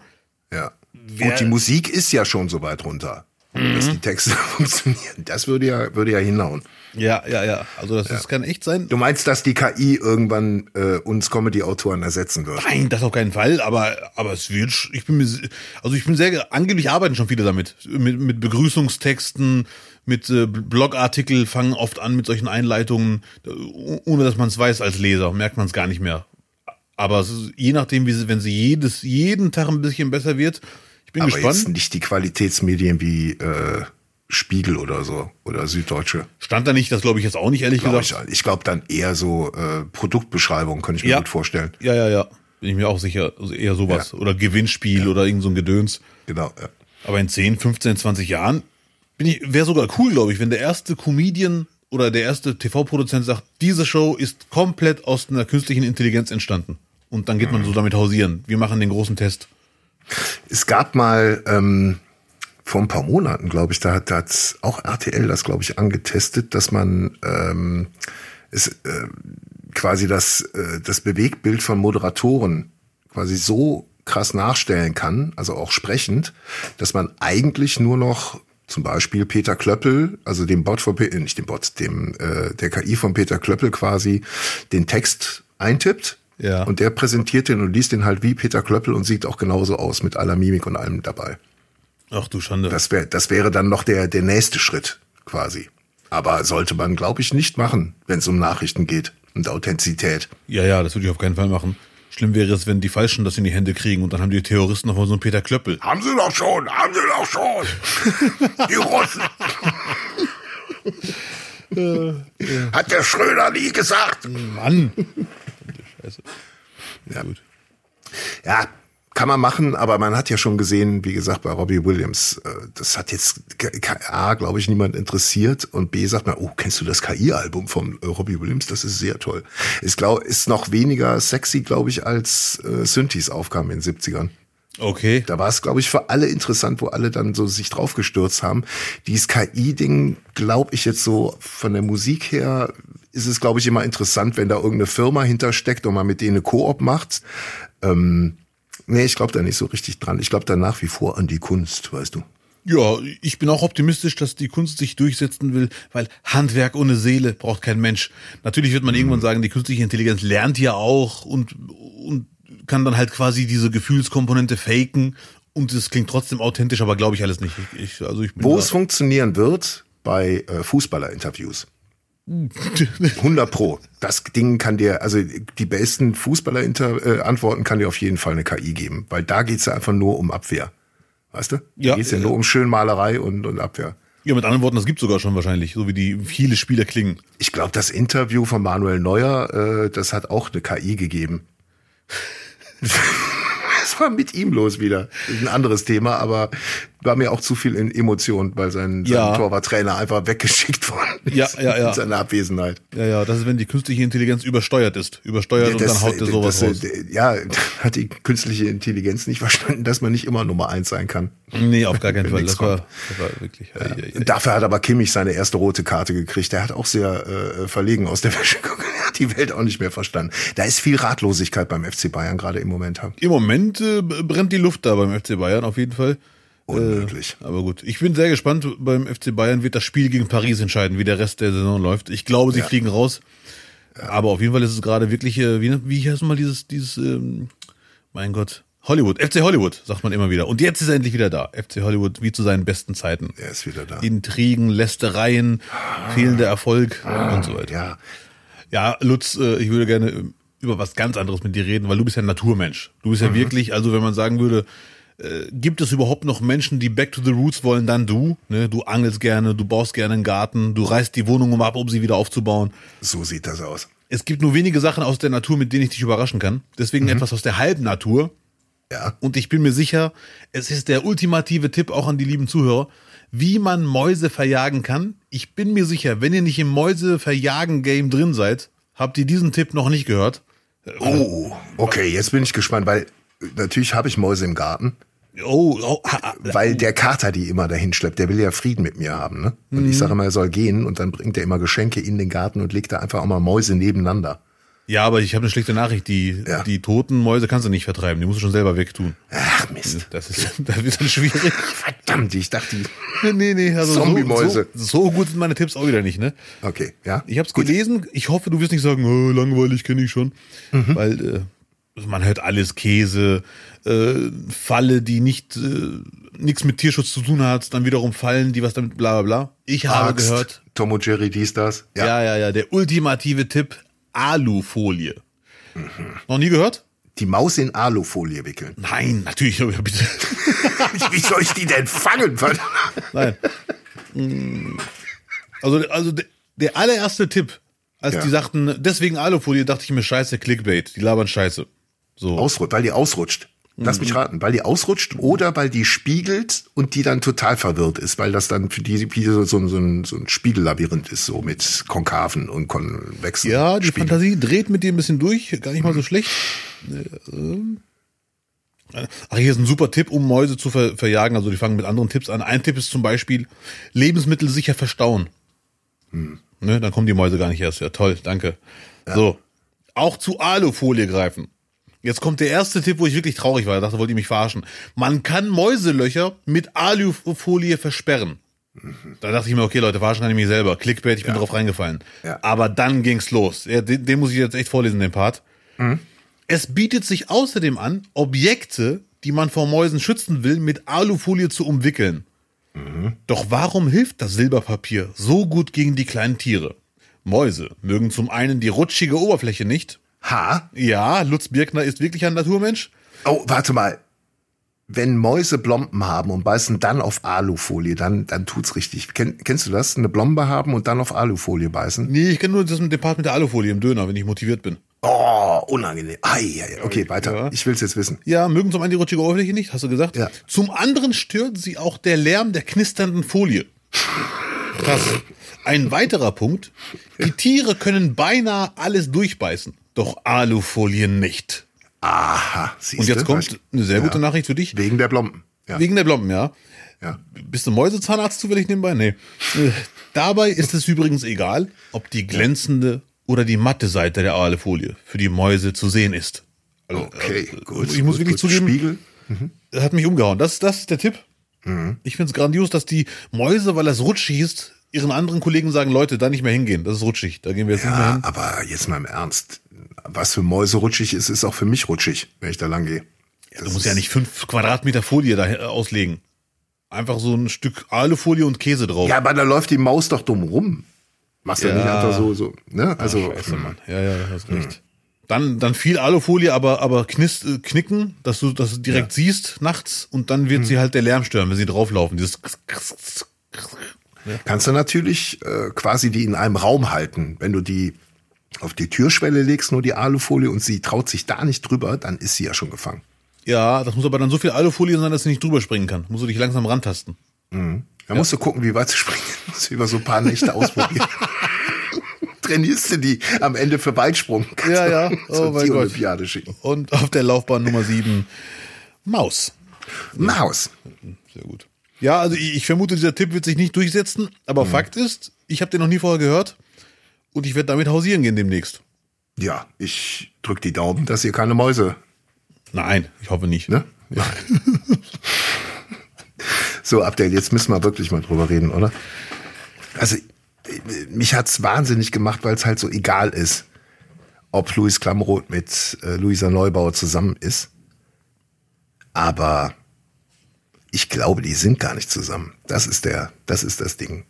Ja. Wer- Gut, die Musik ist ja schon so weit runter, dass die Texte funktionieren. Das würde ja, würde ja hinhauen. Ja, ja, ja. Also das, das kann echt sein. Du meinst, dass die KI irgendwann äh, uns Comedy-Autoren ersetzen wird? Nein, das auf keinen Fall, aber, aber es wird, ich bin mir, also ich bin sehr, angeblich arbeiten schon viele damit. Mit, mit Begrüßungstexten, mit äh, Blogartikel fangen oft an mit solchen Einleitungen, äh, ohne dass man es weiß als Leser, merkt man es gar nicht mehr. Aber ist, je nachdem, wie sie, wenn sie jedes, jeden Tag ein bisschen besser wird, ich bin Aber jetzt gespannt. nicht die Qualitätsmedien wie äh, Spiegel oder so oder Süddeutsche. Stand da nicht, das glaube ich jetzt auch nicht, ehrlich Glaub gesagt. ich ich glaube dann eher so äh, Produktbeschreibung, kann ich mir Ja. gut vorstellen. Ja, ja, ja. Bin ich mir auch sicher. Also eher sowas. Oder Gewinnspiel oder irgend so ein Gedöns. Genau. Ja. Aber in 10, 15, 20 Jahren wäre sogar cool, glaube ich, wenn der erste Comedian oder der erste TV-Produzent sagt, diese Show ist komplett aus einer künstlichen Intelligenz entstanden. Und dann geht man so damit hausieren. Wir machen den großen Test. Es gab mal ähm, vor ein paar Monaten, glaube ich, da hat, da hat auch RTL das, glaube ich, angetestet, dass man ähm, es, äh, quasi das, äh, das Bewegtbild von Moderatoren quasi so krass nachstellen kann, also auch sprechend, dass man eigentlich nur noch zum Beispiel Peter Klöppel, also dem Bot von Pe- äh, nicht dem Bot, dem äh, der KI von Peter Klöppel quasi den Text eintippt. Ja. Und der präsentiert den und liest den halt wie Peter Klöppel und sieht auch genauso aus mit aller Mimik und allem dabei. Ach du Schande. Das wäre das wäre dann noch der der nächste Schritt quasi. Aber sollte man glaube ich nicht machen, wenn es um Nachrichten geht und Authentizität. Ja, ja, das würde ich auf keinen Fall machen. Schlimm wäre es, wenn die Falschen das in die Hände kriegen und dann haben die Terroristen noch mal so einen Peter Klöppel. Haben sie doch schon, haben sie doch schon. Die Russen. Hat der Schröder nie gesagt. Mann! Scheiße. Ja. ja, kann man machen, aber man hat ja schon gesehen, wie gesagt, bei Robbie Williams, äh, das hat jetzt A, glaube ich, niemand interessiert und B sagt man, oh, kennst du das KI-Album von äh, Robbie Williams? Das ist sehr toll. Ist, glaub, ist noch weniger sexy, glaube ich, als äh, Synthes aufkamen in den 70ern. Okay. Da war es, glaube ich, für alle interessant, wo alle dann so sich draufgestürzt haben. Dieses KI-Ding, glaube ich jetzt so von der Musik her, ist es, glaube ich, immer interessant, wenn da irgendeine Firma hintersteckt und man mit denen eine Koop macht. Ähm, nee, ich glaube da nicht so richtig dran. Ich glaube da nach wie vor an die Kunst, weißt du. Ja, ich bin auch optimistisch, dass die Kunst sich durchsetzen will, weil Handwerk ohne Seele braucht kein Mensch. Natürlich wird man irgendwann sagen, die künstliche Intelligenz lernt ja auch und, und kann dann halt quasi diese Gefühlskomponente faken und es klingt trotzdem authentisch, aber glaube ich alles nicht. Ich, also ich Wo es funktionieren wird, bei äh, Fußballerinterviews. 100 pro. Das Ding kann dir, also die besten Fußballer-Antworten kann dir auf jeden Fall eine KI geben, weil da geht's ja einfach nur um Abwehr. Weißt du? Ja, Da geht's ja äh, nur um Schönmalerei und, und Abwehr. Ja, mit anderen Worten, das gibt sogar schon wahrscheinlich, so wie die viele Spieler klingen. Ich glaube, das Interview von Manuel Neuer, äh, das hat auch eine KI gegeben. Was war mit ihm los wieder? Ist ein anderes Thema, aber war mir auch zu viel in Emotion, weil sein, sein Ja. Torwarttrainer einfach weggeschickt worden ist Ja, ja, ja. in seiner Abwesenheit. Ja, ja, das ist, wenn die künstliche Intelligenz übersteuert ist. Übersteuert und dann haut der sowas das, raus. Ja, hat die künstliche Intelligenz nicht verstanden, dass man nicht immer Nummer eins sein kann. Nee, auf gar keinen Fall. Das war, das war wirklich. Ja. Ja, ja, Dafür hat aber Kimmich seine erste rote Karte gekriegt. Der hat auch sehr äh, verlegen aus der Wäsche geguckt. Er hat die Welt auch nicht mehr verstanden. Da ist viel Ratlosigkeit beim FC Bayern gerade im Moment. Im Moment äh, brennt die Luft da beim FC Bayern auf jeden Fall. Unmöglich. Äh, aber gut, ich bin sehr gespannt. Beim FC Bayern wird das Spiel gegen Paris entscheiden, wie der Rest der Saison läuft. Ich glaube, sie Ja. fliegen raus. Aber auf jeden Fall ist es gerade wirklich, äh, wie, wie heißt mal dieses, dieses, ähm, mein Gott, Hollywood, FC Hollywood, sagt man immer wieder. Und jetzt ist er endlich wieder da. FC Hollywood, wie zu seinen besten Zeiten. Er ist wieder da. Intrigen, Lästereien, fehlender Erfolg und so weiter. Ja, Ja, Lutz, äh, ich würde gerne über was ganz anderes mit dir reden, weil du bist ja ein Naturmensch. Du bist ja wirklich, also wenn man sagen würde, äh, gibt es überhaupt noch Menschen, die back to the roots wollen, dann du. Ne? Du angelst gerne, du baust gerne einen Garten, du reißt die Wohnung um ab, um sie wieder aufzubauen. so sieht das aus. Es gibt nur wenige Sachen aus der Natur, mit denen ich dich überraschen kann. Deswegen etwas aus der Halbnatur. Ja. Und ich bin mir sicher, es ist der ultimative Tipp auch an die lieben Zuhörer, wie man Mäuse verjagen kann. Ich bin mir sicher, wenn ihr nicht im Mäuse-Verjagen-Game drin seid, habt ihr diesen Tipp noch nicht gehört. Oh, okay, jetzt bin ich gespannt, weil natürlich habe ich Mäuse im Garten, Oh, oh weil der Kater die immer dahin schleppt. Der will ja Frieden mit mir haben, ne? Und Mhm. ich sage immer, er soll gehen und dann bringt er immer Geschenke in den Garten und legt da einfach auch mal Mäuse nebeneinander. ja, aber ich habe eine schlechte Nachricht. Die, Ja. die toten Mäuse kannst du nicht vertreiben. Die musst du schon selber wegtun. Ach Mist. Das ist, das wird dann schwierig. Verdammt, ich dachte, nee, nee, also Zombie-Mäuse. So, so, so gut sind meine Tipps auch wieder nicht, ne? okay, ja. Ich habe es gelesen. Ich hoffe, du wirst nicht sagen, oh, langweilig kenne ich schon, Mhm. weil äh, man hört alles Käse, äh, Falle, die nicht äh, nichts mit Tierschutz zu tun hat, dann wiederum Fallen, die was damit bla bla bla. Ich habe Axt, gehört, Tom und Jerry, dies, das. Ja. ja, ja, ja, der ultimative Tipp, Alufolie. Mhm. Noch nie gehört? Die Maus in Alufolie wickeln. Nein, natürlich, bitte. Wie soll ich die denn fangen? Nein. Mm. Also, also der, der allererste Tipp, als Ja. die sagten, deswegen Alufolie, dachte ich mir, scheiße, Clickbait, die labern scheiße. So. Ausrutscht, weil die ausrutscht. Lass Mhm. mich raten, weil die ausrutscht oder weil die spiegelt und die dann total verwirrt ist, weil das dann für die so, so, ein- so, ein, so ein Spiegellabyrinth ist, so mit Konkaven und Konvexen. Ja, die Spiegeln. Fantasie dreht mit dir ein bisschen durch, gar nicht mal so schlecht. Äh, Ach, hier ist ein super Tipp, um Mäuse zu ver verjagen. Also die fangen mit anderen Tipps an. Ein Tipp ist zum Beispiel Lebensmittel sicher verstauen. Ne, dann kommen die Mäuse gar nicht erst. Ja, toll, danke. So, auch zu Alufolie greifen. Jetzt kommt der erste Tipp, wo ich wirklich traurig war. Ich dachte, wollt ihr mich verarschen. Man kann Mäuselöcher mit Alufolie versperren. Da dachte ich mir, okay, Leute, verarschen kann ich mich selber. Clickbait, ich bin drauf reingefallen. Ja. Aber dann ging's los. Ja, den, den muss ich jetzt echt vorlesen, den Part. Es bietet sich außerdem an, Objekte, die man vor Mäusen schützen will, mit Alufolie zu umwickeln. Doch warum hilft das Silberpapier so gut gegen die kleinen Tiere? Mäuse mögen zum einen die rutschige Oberfläche nicht. Ha? Ja, Lutz Birkner ist wirklich ein Naturmensch. Oh, warte mal. Wenn Mäuse Blomben haben und beißen dann auf Alufolie, dann, dann tut's richtig. Ken, kennst du das? Eine Blombe haben und dann auf Alufolie beißen? Nee, ich kenne nur das mit dem Part mit der Alufolie im Döner, wenn ich motiviert bin. Oh, unangenehm. Ai, ai. Okay, weiter. Ja. Ich will's jetzt wissen. Ja, mögen zum einen die rutschige Oberfläche nicht, hast du gesagt? Ja. Zum anderen stört sie auch der Lärm der knisternden Folie. Krass. Ein weiterer Punkt. Die Tiere können beinahe alles durchbeißen, doch Alufolie nicht. Aha, siehst Und jetzt du? kommt eine sehr gute Nachricht für dich. Wegen der Blomben. Ja. Wegen der Blomben, ja. ja. Bist du Mäusezahnarzt zufällig nebenbei? Nee. Äh, Dabei ist es übrigens egal, ob die glänzende oder die matte Seite der Alufolie für die Mäuse zu sehen ist. Also, Okay, äh, gut. Ich muss gut, wirklich gut. zugeben, Spiegel. hat mich umgehauen. Das, das ist der Tipp. Mhm. Ich finde es grandios, dass die Mäuse, weil das rutschig ist, ihren anderen Kollegen sagen, Leute, da nicht mehr hingehen. Das ist rutschig. Da gehen wir jetzt nicht mehr Ja, hin. aber jetzt mal im Ernst. Was für Mäuse rutschig ist, ist auch für mich rutschig, wenn ich da lang gehe. Ja, du musst ja nicht fünf Quadratmeter Folie da äh, auslegen. Einfach so ein Stück Alufolie und Käse drauf. Ja, aber da läuft die Maus doch dumm rum. Machst du Ja. nicht einfach so, so, ne? Also, Scheiße, Mann. Ja, ja, hast recht. Dann, dann viel Alufolie, aber, aber knist, äh, knicken, dass du das direkt siehst nachts und dann wird sie halt der Lärm stören, wenn sie drauflaufen. Dieses kannst du natürlich äh, quasi die in einem Raum halten. Wenn du die auf die Türschwelle legst, nur die Alufolie und sie traut sich da nicht drüber, dann ist sie ja schon gefangen. Ja, das muss aber dann so viel Alufolie sein, dass sie nicht drüber springen kann. Musst du dich langsam rantasten. Da musst du gucken, wie weit sie springen. Musst du über so ein paar Nächte ausprobieren. Trainierst du die am Ende für Weitsprung. Kannst Ja, ja. Oh mein Gott. Olympiade schicken. Und auf der Laufbahn Nummer 7 Maus. Maus. Sehr gut. Ja, also ich, ich vermute, dieser Tipp wird sich nicht durchsetzen, aber Fakt ist, ich habe den noch nie vorher gehört und ich werde damit hausieren gehen demnächst. Ja, ich drück die Daumen, dass ihr keine Mäuse, Nein, ich hoffe nicht. ne? So, Abdel, jetzt müssen wir wirklich mal drüber reden, oder? Also, mich hat's wahnsinnig gemacht, weil es halt so egal ist, ob Luis Klamroth mit äh, Luisa Neubauer zusammen ist. Aber ich glaube, die sind gar nicht zusammen. Das ist der, das ist das Ding.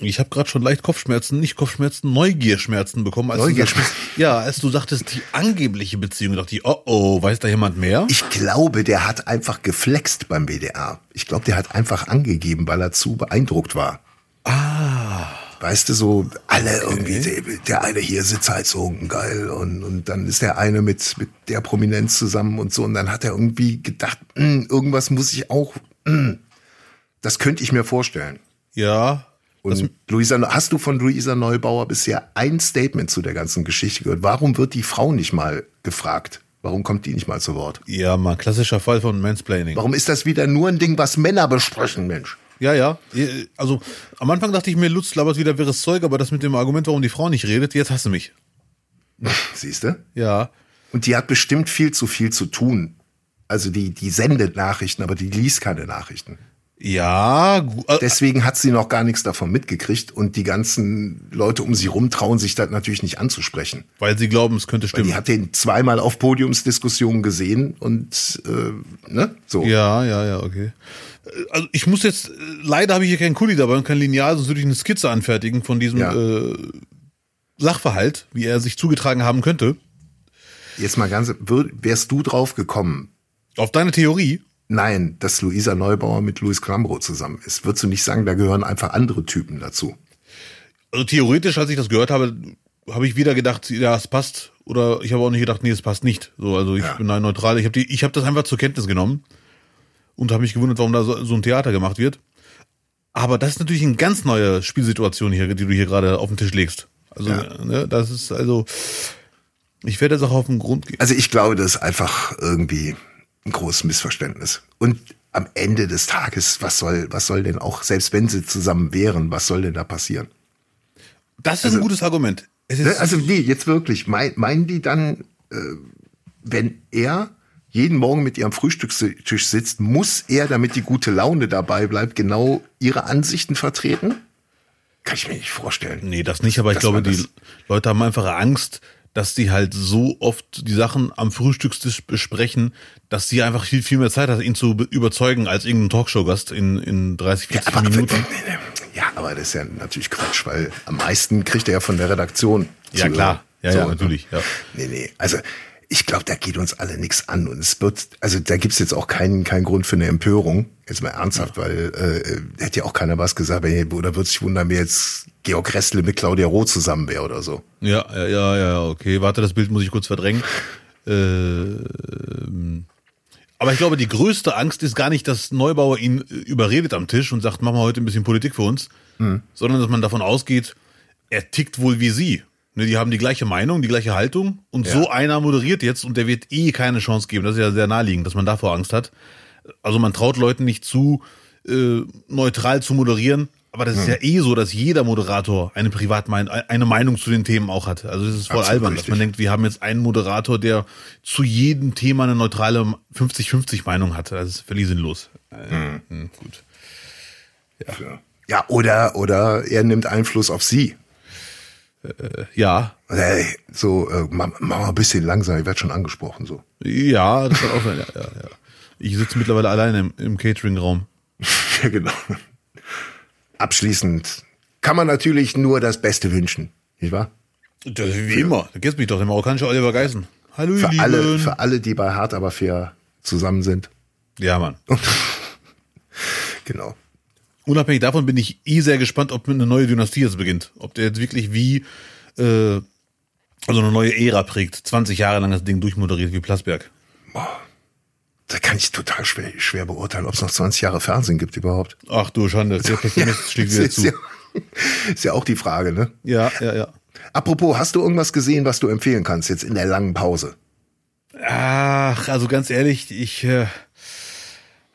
Ich habe gerade schon leicht Kopfschmerzen, nicht Kopfschmerzen, Neugierschmerzen bekommen. Als Neugierschmerzen? Du ja, als du sagtest, die angebliche Beziehung, dachte ich, oh oh, weiß da jemand mehr? Ich glaube, der hat einfach geflext beim WDR. Ich glaube, der hat einfach angegeben, weil er zu beeindruckt war. Ah. Weißt du, so alle irgendwie, der, der eine hier sitzt halt so geil und, und dann ist der eine mit, mit der Prominenz zusammen und so und dann hat er irgendwie gedacht, "Hm, irgendwas muss ich auch, hm, das könnte ich mir vorstellen. ja. Und Luisa, hast du von Luisa Neubauer bisher ein Statement zu der ganzen Geschichte gehört? Warum wird die Frau nicht mal gefragt? Warum kommt die nicht mal zu Wort? Ja, mal klassischer Fall von Mansplaining. Warum ist das wieder nur ein Ding, was Männer besprechen, Mensch? Ja, ja. Also am Anfang dachte ich mir, Lutz labert wieder wirres Zeug, aber das mit dem Argument, warum die Frau nicht redet, jetzt hast du mich. Siehst du? Ja. Und die hat bestimmt viel zu viel zu tun. Also die, die sendet Nachrichten, aber die liest keine Nachrichten. Ja, äh, Deswegen hat sie noch gar nichts davon mitgekriegt und die ganzen Leute um sie rum trauen sich das natürlich nicht anzusprechen. weil sie glauben, es könnte Weil stimmen. die hat den zweimal auf Podiumsdiskussionen gesehen und äh, ne, so. Ja, ja, ja, okay. Äh, Also ich muss jetzt, äh, leider habe ich hier keinen Kuli dabei und kein Lineal, sonst würde ich eine Skizze anfertigen von diesem Ja. äh, Sachverhalt, wie er sich zugetragen haben könnte. Jetzt mal ganz, wärst du drauf gekommen? Auf deine Theorie. Nein, dass Luisa Neubauer mit Louis Klamroth zusammen ist. Würdest du nicht sagen, da gehören einfach andere Typen dazu? Also theoretisch, als ich das gehört habe, habe ich wieder gedacht, ja, es passt. Oder ich habe auch nicht gedacht, nee, es passt nicht. So, also ich Ja. bin da neutral. Ich habe die, ich habe das einfach zur Kenntnis genommen und habe mich gewundert, warum da so, so ein Theater gemacht wird. Aber das ist natürlich eine ganz neue Spielsituation hier, die du hier gerade auf den Tisch legst. Also, Ja. ne, das ist also, ich werde das auch auf den Grund gehen. Also ich glaube, das ist einfach irgendwie ein großes Missverständnis. Und am Ende des Tages, was soll, was soll denn auch, selbst wenn sie zusammen wären, was soll denn da passieren? Das ist Also- ein gutes Argument. Ne? Also nee, jetzt wirklich. Mein, meinen die dann, äh, wenn er jeden Morgen mit ihr am Frühstückstisch sitzt, muss er, damit die gute Laune dabei bleibt, genau ihre Ansichten vertreten? Kann ich mir nicht vorstellen. nee, das nicht, aber ich glaube, die Leute haben einfach Angst, dass die halt so oft die Sachen am Frühstückstisch besprechen, dass sie einfach viel, viel mehr Zeit hat, ihn zu be- überzeugen als irgendein Talkshow-Gast in, in 30, 40 aber, Minuten. ja, aber das ist ja natürlich Quatsch, weil am meisten kriegt er ja von der Redaktion. Ja, klar. Ja, hören. ja, So, natürlich, ja. Nee, nee. Also ich glaube, da geht uns alle nichts an. Und es wird, also da gibt's jetzt auch keinen, keinen Grund für eine Empörung. Jetzt mal ernsthaft, weil äh, hätte ja auch keiner was gesagt, hey, oder würde sich wundern, wenn jetzt Georg Restle mit Claudia Roth zusammen wäre oder so. Ja, ja, ja, ja, okay. Warte, das Bild muss ich kurz verdrängen. Ähm, aber ich glaube, die größte Angst ist gar nicht, dass Neubauer ihn äh, überredet am Tisch und sagt, machen wir heute ein bisschen Politik für uns, sondern dass man davon ausgeht, er tickt wohl wie sie. Ne, die haben die gleiche Meinung, die gleiche Haltung und Ja. so einer moderiert jetzt und der wird eh keine Chance geben. Das ist ja sehr naheliegend, dass man davor Angst hat. Also man traut Leuten nicht zu, äh, neutral zu moderieren. Aber das ist ja eh so, dass jeder Moderator eine Privatmeinung, eine Meinung zu den Themen auch hat. Also es ist voll Absolut albern, dass richtig. man denkt, wir haben jetzt einen Moderator, der zu jedem Thema eine neutrale 50-50 Meinung hat. Das ist völlig sinnlos. Äh, hm, gut. Ja. ja, oder, oder er nimmt Einfluss auf sie. Ja, Oder, Hey, so, äh, mach, mach mal ein bisschen langsam, ich werde schon angesprochen. so. ja, das kann auch sein. Ja, ja, ja. Ich sitze mittlerweile alleine im, im Catering-Raum. Ja, genau. Abschließend kann man natürlich nur das Beste wünschen, nicht wahr? Das, wie immer. Da kennst mich doch, der marokkanische Oliver Geißen. Hallo, Für Lieben. alle, für alle, die bei Hart aber fair zusammen sind. ja, Mann. Genau. Unabhängig davon bin ich eh sehr gespannt, ob eine neue Dynastie jetzt beginnt. Ob der jetzt wirklich wie, äh, also eine neue Ära prägt. 20 Jahre lang das Ding durchmoderiert wie Plasberg. Da kann ich total schwer, schwer beurteilen, ob es noch 20 Jahre Fernsehen gibt überhaupt. Ach du Schande, der Pessimist schlägt wieder ist, zu. ja, ist ja auch die Frage, ne? Ja, ja, ja. Apropos, hast du irgendwas gesehen, was du empfehlen kannst jetzt in der langen Pause? Ach, also ganz ehrlich, ich äh,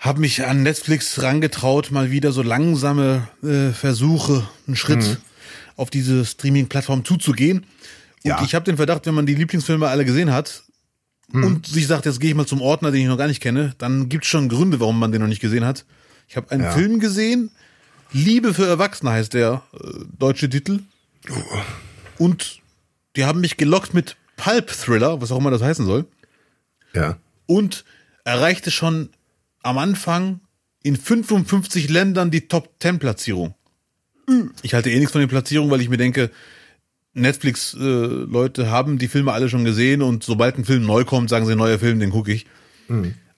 habe mich an Netflix rangetraut, mal wieder so langsame äh, Versuche, einen Schritt auf diese Streaming-Plattform zuzugehen. Und Ja. ich habe den Verdacht, wenn man die Lieblingsfilme alle gesehen hat und sich sagt, jetzt gehe ich mal zum Ordner, den ich noch gar nicht kenne, dann gibt's schon Gründe, warum man den noch nicht gesehen hat. Ich habe einen Ja. Film gesehen, Liebe für Erwachsene heißt der äh, deutsche Titel. Und die haben mich gelockt mit Pulp Thriller, was auch immer das heißen soll Ja. und erreichte schon am Anfang in 55 Ländern die Top 10 Platzierung. Ich halte eh nichts von den Platzierungen, weil ich mir denke, Netflix äh, Leute haben die Filme alle schon gesehen und sobald ein Film neu kommt, sagen sie neuer Film, den gucke ich.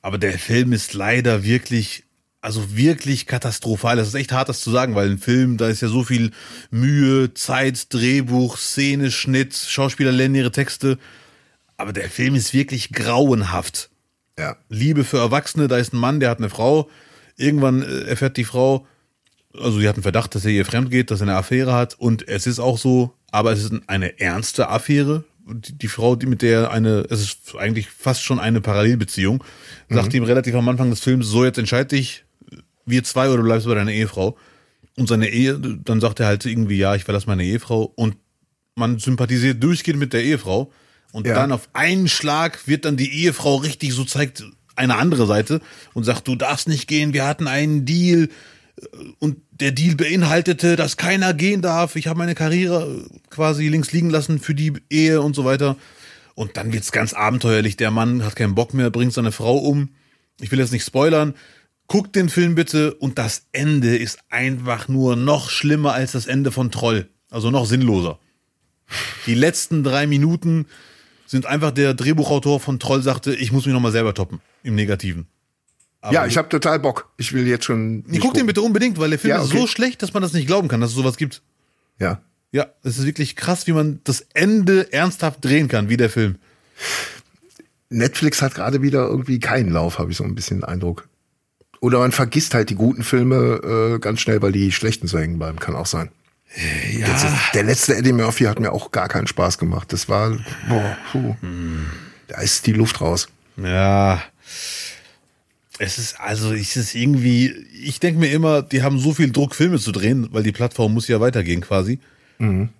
Aber der Film ist leider wirklich also wirklich katastrophal. Das ist echt hart, das zu sagen, weil ein Film, da ist ja so viel Mühe, Zeit, Drehbuch, Szene, Schnitt, Schauspieler lernen ihre Texte. Aber der Film ist wirklich grauenhaft. Ja. Liebe für Erwachsene, da ist ein Mann, der hat eine Frau. Irgendwann äh, erfährt die Frau, also sie hat einen Verdacht, dass er ihr fremd geht, dass er eine Affäre hat. Und es ist auch so, aber es ist eine ernste Affäre. Die, die Frau, die mit der eine, es ist eigentlich fast schon eine Parallelbeziehung, sagt ihm relativ am Anfang des Films, so jetzt entscheid dich, wir zwei oder du bleibst bei deiner Ehefrau. Und seine Ehe, dann sagt er halt irgendwie, ja, ich verlasse meine Ehefrau. Und man sympathisiert durchgehend mit der Ehefrau. Und Ja. dann auf einen Schlag wird dann die Ehefrau richtig so zeigt eine andere Seite und sagt, du darfst nicht gehen, wir hatten einen Deal und der Deal beinhaltete, dass keiner gehen darf. Ich habe meine Karriere quasi links liegen lassen für die Ehe und so weiter. Und dann wird's ganz abenteuerlich. Der Mann hat keinen Bock mehr, bringt seine Frau um. Ich will jetzt nicht spoilern. Guckt den Film bitte und das Ende ist einfach nur noch schlimmer als das Ende von Troll. Also noch sinnloser. Die letzten drei Minuten sind einfach der Drehbuchautor von Troll sagte, ich muss mich nochmal selber toppen. Im Negativen. ja, ich habe total Bock. Ich will jetzt schon. Nee, guck den bitte unbedingt, weil der Film Ja, ist okay. so schlecht, dass man das nicht glauben kann, dass es sowas gibt. Ja. Ja, es ist wirklich krass, wie man das Ende ernsthaft drehen kann, wie der Film. Netflix hat gerade wieder irgendwie keinen Lauf, habe ich so ein bisschen den Eindruck. Oder man vergisst halt die guten Filme äh, ganz schnell, weil die schlechten so hängen bleiben. Kann auch sein. Ja. Jetzt ist, der letzte Eddie Murphy hat mir auch gar keinen Spaß gemacht. Das war, boah, puh. Da ist die Luft raus. Ja. Es ist, also, es ist irgendwie, ich denke mir immer, die haben so viel Druck, Filme zu drehen, weil die Plattform muss ja weitergehen quasi. Und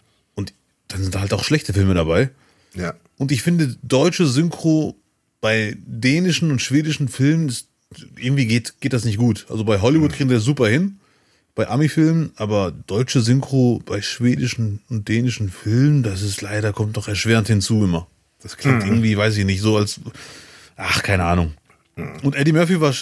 dann sind da halt auch schlechte Filme dabei. Ja. Und ich finde, deutsche Synchro bei dänischen und schwedischen Filmen ist, irgendwie geht, geht das nicht gut. Also bei Hollywood kriegen wir das super hin, bei Ami-Filmen, aber deutsche Synchro bei schwedischen und dänischen Filmen, das ist leider, kommt doch erschwerend hinzu immer. Das klingt irgendwie, weiß ich nicht, so als, ach, keine Ahnung. Und Eddie Murphy war,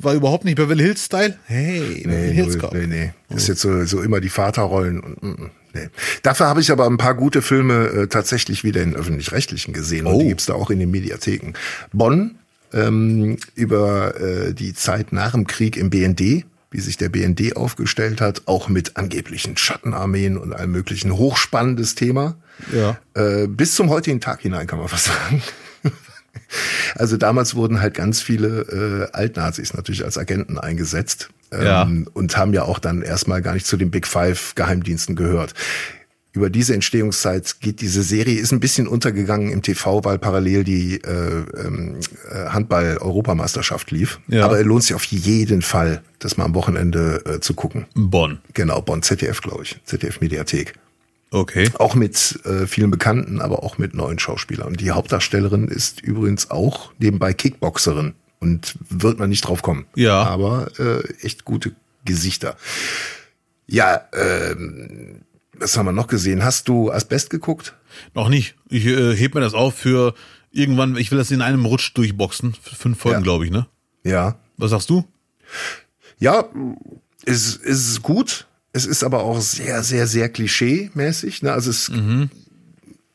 war überhaupt nicht Beverly Hills Style. Hey, Beverly Nee, Hills Cop. nee, nee. Das ist jetzt so, so immer die Vaterrollen. Und, mm, mm, nee. Dafür habe ich aber ein paar gute Filme äh, tatsächlich wieder in öffentlich-rechtlichen gesehen. Und Oh. die gibt's da auch in den Mediatheken. Bonn, ähm, über äh, die Zeit nach dem Krieg im BND, wie sich der BND aufgestellt hat, auch mit angeblichen Schattenarmeen und allem möglichen. Hochspannendes Thema. Ja. Äh, bis zum heutigen Tag hinein kann man fast sagen. Also damals wurden halt ganz viele äh, Altnazis natürlich als Agenten eingesetzt ähm, Ja. und haben ja auch dann erstmal gar nicht zu den Big Five Geheimdiensten gehört. Über diese Entstehungszeit geht diese Serie, ist ein bisschen untergegangen im TV, weil parallel die äh, ähm, äh, Handball-Europameisterschaft lief. Ja. Aber es lohnt sich auf jeden Fall, das mal am Wochenende äh, zu gucken. Bonn. Genau, Bonn ZDF, glaube ich. ZDF-Mediathek. Okay. Auch mit äh, vielen Bekannten, aber auch mit neuen Schauspielern. Und die Hauptdarstellerin ist übrigens auch nebenbei Kickboxerin und wird man nicht drauf kommen. Ja. Aber äh, echt gute Gesichter. Ja, ähm, was haben wir noch gesehen? Hast du Asbest geguckt? Noch nicht. Ich äh, heb mir das auf für irgendwann, ich will das in einem Rutsch durchboxen. Fünf Folgen, Ja. glaube ich, ne? Ja. Was sagst du? Ja, es, es ist gut. Es ist aber auch sehr, sehr, sehr klischee-mäßig. Ne? Also es,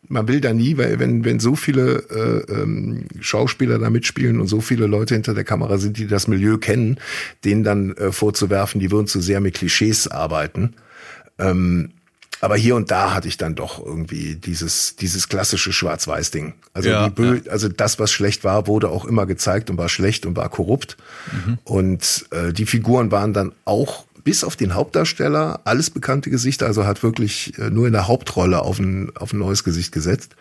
man will da nie, weil wenn, wenn so viele äh, ähm, Schauspieler da mitspielen und so viele Leute hinter der Kamera sind, die das Milieu kennen, denen dann äh, vorzuwerfen, die würden zu sehr mit Klischees arbeiten. Ähm, aber hier und da hatte ich dann doch irgendwie dieses, dieses klassische Schwarz-Weiß-Ding. Also, Ja, Bö also das, was schlecht war, wurde auch immer gezeigt und war schlecht und war korrupt. Und äh, die Figuren waren dann auch bis auf den Hauptdarsteller alles bekannte Gesichter, also hat wirklich äh, nur in der Hauptrolle auf ein, auf ein neues Gesicht gesetzt.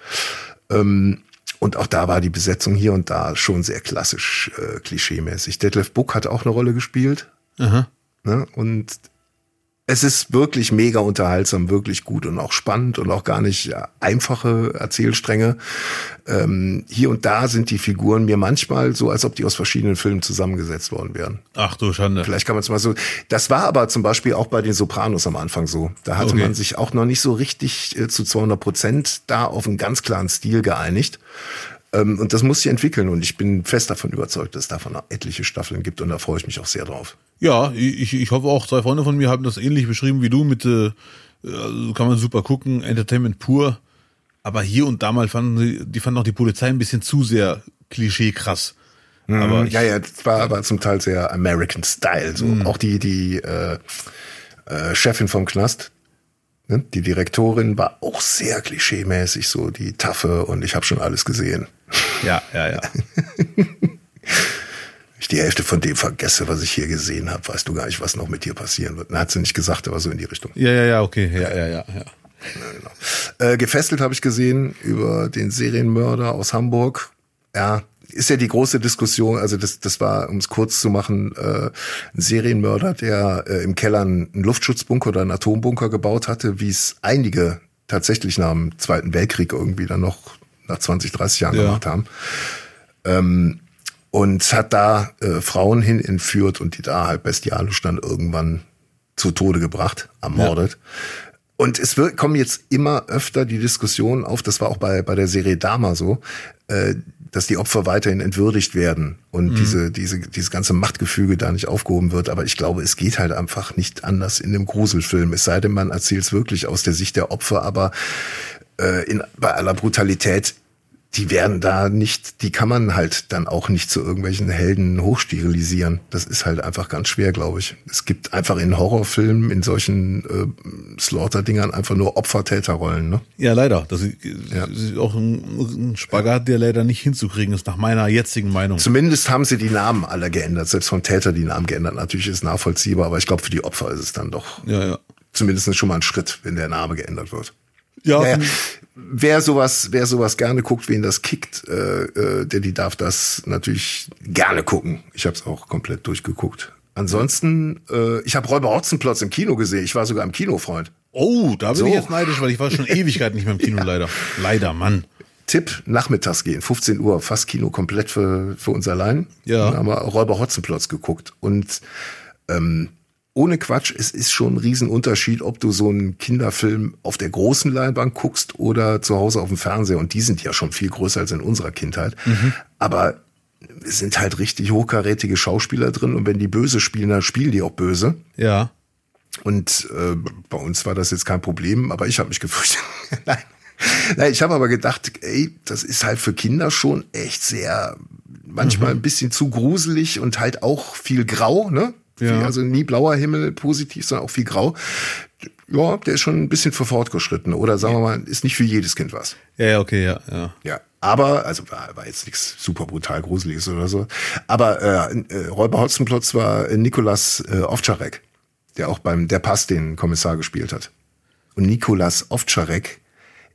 Ähm, und auch da war die Besetzung hier und da schon sehr klassisch, äh, klischeemäßig. Detlef Buck hat auch eine Rolle gespielt. Aha. Ne? Und es ist wirklich mega unterhaltsam, wirklich gut und auch spannend und auch gar nicht ja, einfache Erzählstränge. Ähm, hier und da sind die Figuren mir manchmal so, als ob die aus verschiedenen Filmen zusammengesetzt worden wären. Ach du Schande. Vielleicht kann man es mal so. Das war aber zum Beispiel auch bei den Sopranos am Anfang so. Da hatte Okay. man sich auch noch nicht so richtig äh, zu 200 Prozent da auf einen ganz klaren Stil geeinigt. Ähm, und das muss sich entwickeln. Und ich bin fest davon überzeugt, dass es davon noch etliche Staffeln gibt. Und da freue ich mich auch sehr drauf. Ja, ich, ich hoffe auch, zwei Freunde von mir haben das ähnlich beschrieben wie du mit, äh, also kann man super gucken, Entertainment pur. Aber hier und da mal fanden sie, die fanden auch die Polizei ein bisschen zu sehr klischee krass. Aber ich, ja, ja, das war aber zum Teil sehr American Style. So. Auch die, die äh, äh, Chefin vom Knast, ne? die Direktorin, war auch sehr klischeemäßig, so die Taffe und ich habe schon alles gesehen. Ja, ja, ja. ich die Hälfte von dem vergesse, was ich hier gesehen habe, weißt du gar nicht, was noch mit dir passieren wird. Na, hat sie nicht gesagt, aber so in die Richtung. Ja, ja, ja, okay. Ja, ja, ja, ja. Äh, gefesselt habe ich gesehen über den Serienmörder aus Hamburg. Ja, ist ja die große Diskussion, also das, das war, um es kurz zu machen, äh, ein Serienmörder, der äh, im Keller einen Luftschutzbunker oder einen Atombunker gebaut hatte, wie es einige tatsächlich nach dem Zweiten Weltkrieg irgendwie dann noch nach 20, 30 Jahren Ja. gemacht haben. Ähm, und hat da äh, Frauen hin entführt und die da halt bestialisch dann irgendwann zu Tode gebracht, ermordet. Und es wird, kommen jetzt immer öfter die Diskussionen auf, das war auch bei, bei der Serie Dama so, äh, dass die Opfer weiterhin entwürdigt werden und diese, diese, dieses ganze Machtgefüge da nicht aufgehoben wird. Aber ich glaube, es geht halt einfach nicht anders in einem Gruselfilm. Es sei denn, man erzählt es wirklich aus der Sicht der Opfer, aber äh, in, bei aller Brutalität, die werden da nicht, die kann man halt dann auch nicht zu irgendwelchen Helden hochsterilisieren. Das ist halt einfach ganz schwer, glaube ich. Es gibt einfach in Horrorfilmen, in solchen äh, Slaughter-Dingern einfach nur Opfer-Täterrollen, ne? Ja, leider. Das ist, ist auch ein, ein Spagat, der leider nicht hinzukriegen ist, nach meiner jetzigen Meinung. Zumindest haben sie die Namen alle geändert, selbst vom Täter die Namen geändert. Natürlich ist es nachvollziehbar, aber ich glaube, für die Opfer ist es dann doch Ja, ja. zumindest schon mal ein Schritt, wenn der Name geändert wird. Ja, Naja, wer sowas, wer sowas gerne guckt, wen das kickt, äh, äh, der die darf das natürlich gerne gucken. Ich habe es auch komplett durchgeguckt. Ansonsten, äh, ich habe Räuber Hotzenplotz im Kino gesehen. Ich war sogar im Kino, Freund. Oh, da bin So. ich jetzt neidisch, weil ich war schon Ewigkeit nicht mehr im Kino, leider. Leider, Mann. Tipp, nachmittags gehen, 15 Uhr, fast Kino komplett für, für uns allein. Ja. Dann haben wir Räuber Hotzenplotz geguckt. Und ähm, ohne Quatsch, es ist schon ein Riesenunterschied, ob du so einen Kinderfilm auf der großen Leinwand guckst oder zu Hause auf dem Fernseher. Und die sind ja schon viel größer als in unserer Kindheit. Aber es sind halt richtig hochkarätige Schauspieler drin. Und wenn die böse spielen, dann spielen die auch böse. Ja. Und äh, bei uns war das jetzt kein Problem, aber ich habe mich gefürchtet. Nein. Nein, ich habe aber gedacht, ey, das ist halt für Kinder schon echt sehr, manchmal Mhm. ein bisschen zu gruselig und halt auch viel grau, ne? Ja. Viel, also nie blauer Himmel positiv, sondern auch viel grau. Ja, der ist schon ein bisschen für fortgeschritten. Oder sagen wir mal, ist nicht für jedes Kind was. Ja, okay, ja, ja. Ja, aber, also war, war jetzt nichts super brutal Gruseliges oder so. Aber äh, äh, Räuber Hotzenplotz war äh, Nikolas äh, Ovtcharek, der auch beim Der Pass den Kommissar gespielt hat. Und Nikolas Ovtcharek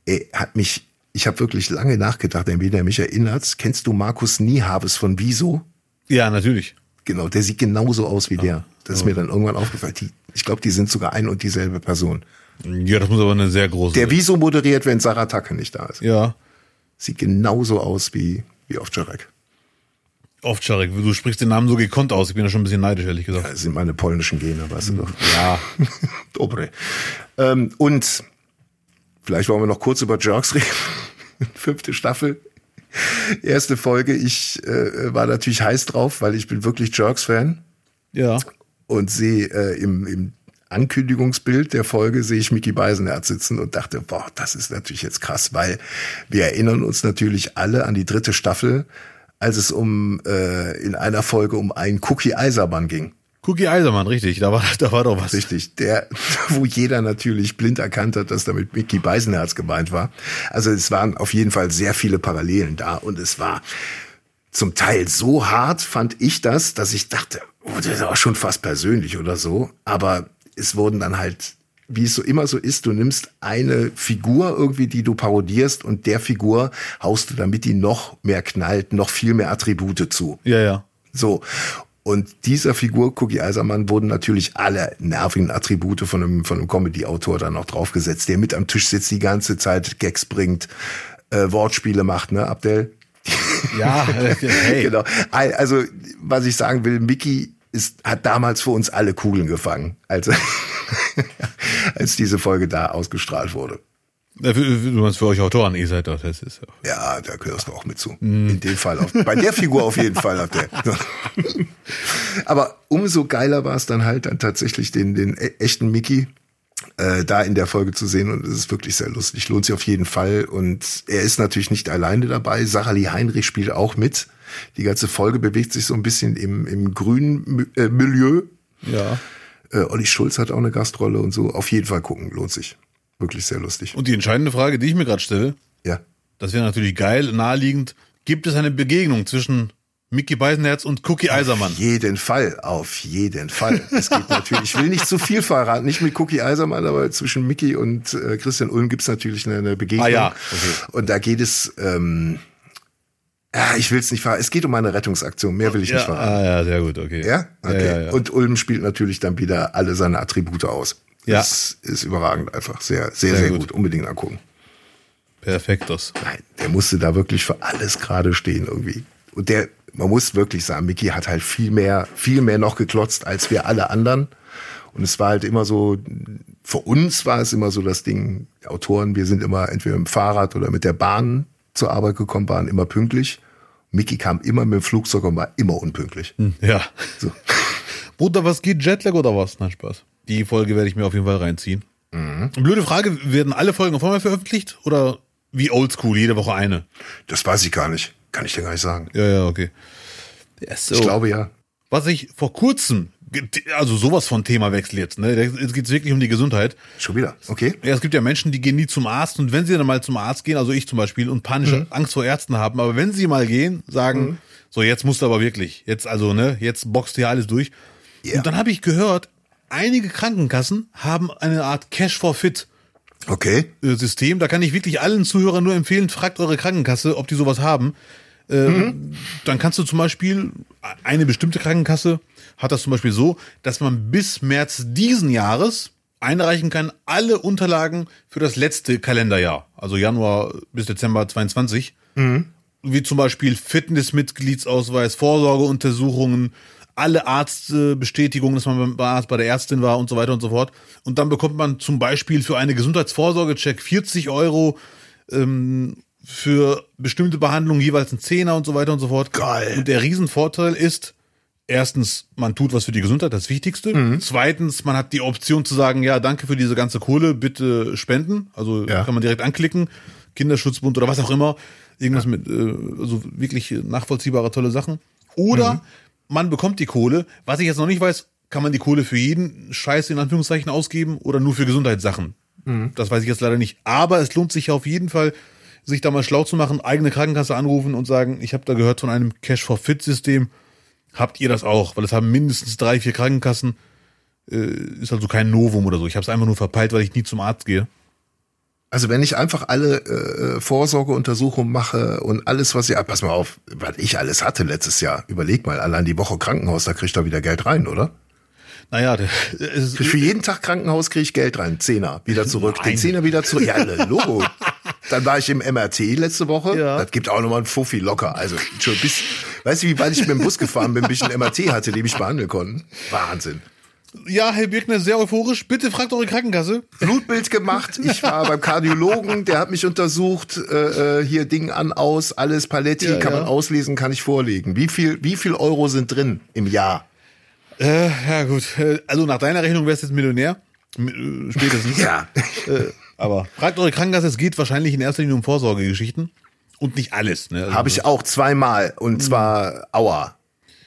äh, hat mich, ich habe wirklich lange nachgedacht, an wen er mich erinnert. Kennst du Markus Niehaves von Wieso? Ja, natürlich. Genau, der sieht genauso aus wie der. Das ist mir dann irgendwann aufgefallen. Die, ich glaube, die sind sogar ein und dieselbe Person. Ja, das muss aber eine sehr große. Der Wieso moderiert, wenn Sarah Tacke nicht da ist. ja. Sieht genauso aus wie, wie Ovtcharek. Oft, Scharek, du sprichst den Namen so gekonnt aus. Ich bin da schon ein bisschen neidisch, ehrlich gesagt. Das sind meine polnischen Gene, weißt du doch. Ja. Dobre. Ähm, und vielleicht wollen wir noch kurz über Jerks reden. Fünfte Staffel. Erste Folge. Ich äh, war natürlich heiß drauf, weil ich bin wirklich Jerks-Fan Ja. und sehe äh, im, im Ankündigungsbild der Folge sehe ich Mickey Beisenherz sitzen und dachte, boah, das ist natürlich jetzt krass, weil wir erinnern uns natürlich alle an die dritte Staffel, als es um äh, in einer Folge um einen Cookie Eisermann ging. Cookie Eisermann, richtig. Da war, da war doch was. Richtig, der, wo jeder natürlich blind erkannt hat, dass damit Mickey Beisenherz gemeint war. Also es waren auf jeden Fall sehr viele Parallelen da und es war zum Teil so hart, fand ich das, dass ich dachte, oh, das ist auch schon fast persönlich oder so. Aber es wurden dann halt, wie es so immer so ist, du nimmst eine Figur irgendwie, die du parodierst und der Figur haust du, damit die noch mehr knallt, noch viel mehr Attribute zu. Ja, ja. So. Und dieser Figur, Cookie Eisermann, wurden natürlich alle nervigen Attribute von einem, von einem Comedy-Autor dann noch draufgesetzt, der mit am Tisch sitzt, die ganze Zeit Gags bringt, äh, Wortspiele macht, ne, Abdel? Ja, hey. Genau. Also, was ich sagen will, Mickey ist, hat damals für uns alle Kugeln gefangen, als, als diese Folge da ausgestrahlt wurde. Du meinst für euch Autoren, ihr seid das. das ist, Ja, da gehörst du auch mit zu. In dem Fall. Auf, bei der Figur auf jeden Fall. Auf der. Aber umso geiler war es dann halt, dann tatsächlich den, den e- echten Mickey äh, da in der Folge zu sehen. Und es ist wirklich sehr lustig. Lohnt sich auf jeden Fall. Und er ist natürlich nicht alleine dabei. Lee Heinrich spielt auch mit. Die ganze Folge bewegt sich so ein bisschen im, im grünen äh, Milieu. ja. Äh, Olli Schulz hat auch eine Gastrolle und so. Auf jeden Fall gucken. Lohnt sich. Wirklich sehr lustig. Und die entscheidende Frage, die ich mir gerade stelle, Ja. das wäre natürlich geil, naheliegend. Gibt es eine Begegnung zwischen Mickey Beisenherz und Cookie Eisermann? Auf jeden Fall, auf jeden Fall. Es geht natürlich, ich will nicht zu viel verraten, nicht mit Cookie Eisermann, aber zwischen Mickey und äh, Christian Ulm gibt's natürlich eine, eine Begegnung. Ah ja, okay. Und da geht es, ähm, ja, ich will es nicht verraten, es geht um eine Rettungsaktion, mehr will ich nicht Ja, verraten. ah, ja, sehr gut, okay. Ja? Okay. ja, ja. Und Ulm spielt natürlich dann wieder alle seine Attribute aus. Ja. Das ist überragend einfach. Sehr, sehr, sehr, Sehr gut. gut. Unbedingt angucken. Perfektos. Nein, der musste da wirklich für alles gerade stehen irgendwie. Und der, man muss wirklich sagen, Mickey hat halt viel mehr, viel mehr noch geklotzt als wir alle anderen. Und es war halt immer so, für uns war es immer so das Ding, Autoren, wir sind immer entweder mit dem Fahrrad oder mit der Bahn zur Arbeit gekommen, waren immer pünktlich. Mickey kam immer mit dem Flugzeug und war immer unpünktlich. Ja. So. Bruder, was geht? Jetlag oder was? Nein, Spaß. Die Folge werde ich mir auf jeden Fall reinziehen. Blöde Frage, werden alle Folgen auf einmal veröffentlicht? Oder wie oldschool, jede Woche eine? Das weiß ich gar nicht. Kann ich dir gar nicht sagen. Ja, ja, okay. Ja, so. Ich glaube ja. Was ich vor kurzem, also sowas von Themawechsel jetzt, ne? Jetzt geht's wirklich um die Gesundheit. Schon wieder. Okay. Ja, es gibt ja Menschen, die gehen nie zum Arzt und wenn sie dann mal zum Arzt gehen, also ich zum Beispiel, und panische Angst vor Ärzten haben, aber wenn sie mal gehen, sagen, so jetzt musst du aber wirklich, jetzt also, ne, jetzt boxt hier alles durch. Ja. Und dann habe ich gehört, einige Krankenkassen haben eine Art Cash for Fit Okay. äh, System. Da kann ich wirklich allen Zuhörern nur empfehlen, fragt eure Krankenkasse, ob die sowas haben. Ähm, Dann kannst du zum Beispiel, eine bestimmte Krankenkasse hat das zum Beispiel so, dass man bis März diesen Jahres einreichen kann, alle Unterlagen für das letzte Kalenderjahr, also Januar bis Dezember 22, wie zum Beispiel Fitnessmitgliedsausweis, Vorsorgeuntersuchungen, alle Arztbestätigungen, dass man beim Arzt bei der Ärztin war und so weiter und so fort. Und dann bekommt man zum Beispiel für eine Gesundheitsvorsorgecheck 40 Euro, ähm, für bestimmte Behandlungen jeweils ein Zehner und so weiter und so fort. Geil. Und der Riesenvorteil ist, erstens, man tut was für die Gesundheit, das Wichtigste. Mhm. Zweitens, man hat die Option zu sagen, ja, danke für diese ganze Kohle, bitte spenden. Also Ja. kann man direkt anklicken. Kinderschutzbund oder was auch immer. Irgendwas mit, äh, also wirklich nachvollziehbare, tolle Sachen. Oder Mhm. Man bekommt die Kohle. Was ich jetzt noch nicht weiß, kann man die Kohle für jeden Scheiß in Anführungszeichen ausgeben oder nur für Gesundheitssachen? Mhm. Das weiß ich jetzt leider nicht. Aber es lohnt sich auf jeden Fall, sich da mal schlau zu machen, eigene Krankenkasse anrufen und sagen, ich habe da gehört von einem Cash for Fit System. Habt ihr das auch? Weil es haben mindestens drei, vier Krankenkassen. Äh, ist also kein Novum oder so. Ich habe es einfach nur verpeilt, weil ich nie zum Arzt gehe. Also wenn ich einfach alle äh, Vorsorgeuntersuchungen mache und alles, was ich, ah, pass mal auf, was ich alles hatte letztes Jahr, überleg mal, allein die Woche Krankenhaus, da kriegt er wieder Geld rein, oder? Naja, für jeden Tag Krankenhaus kriege ich Geld rein, Zehner wieder zurück, den Zehner wieder zurück. Ja, Logo. Dann war ich im MRT letzte Woche. Ja. Das gibt auch nochmal einen Fuffi locker. Also schon bis, weißt du, wie weit ich mit dem Bus gefahren bin, bis ich einen MRT hatte, den mich behandeln konnten? Wahnsinn. Ja, Herr Birkner, sehr euphorisch. Bitte fragt eure Krankenkasse. Blutbild gemacht. Ich war beim Kardiologen, der hat mich untersucht. Äh, äh, hier Ding an, aus, alles Paletti, Ja, kann ja. man auslesen, kann ich vorlegen. Wie viel, wie viel Euro sind drin im Jahr? Äh, ja, gut. Äh, Also nach deiner Rechnung wärst du jetzt Millionär. Äh, Spätestens. Ja. Äh, aber fragt eure Krankenkasse, es geht wahrscheinlich in erster Linie um Vorsorgegeschichten. Und nicht alles. Ne? Also, Habe ich auch zweimal. Und zwar Aua.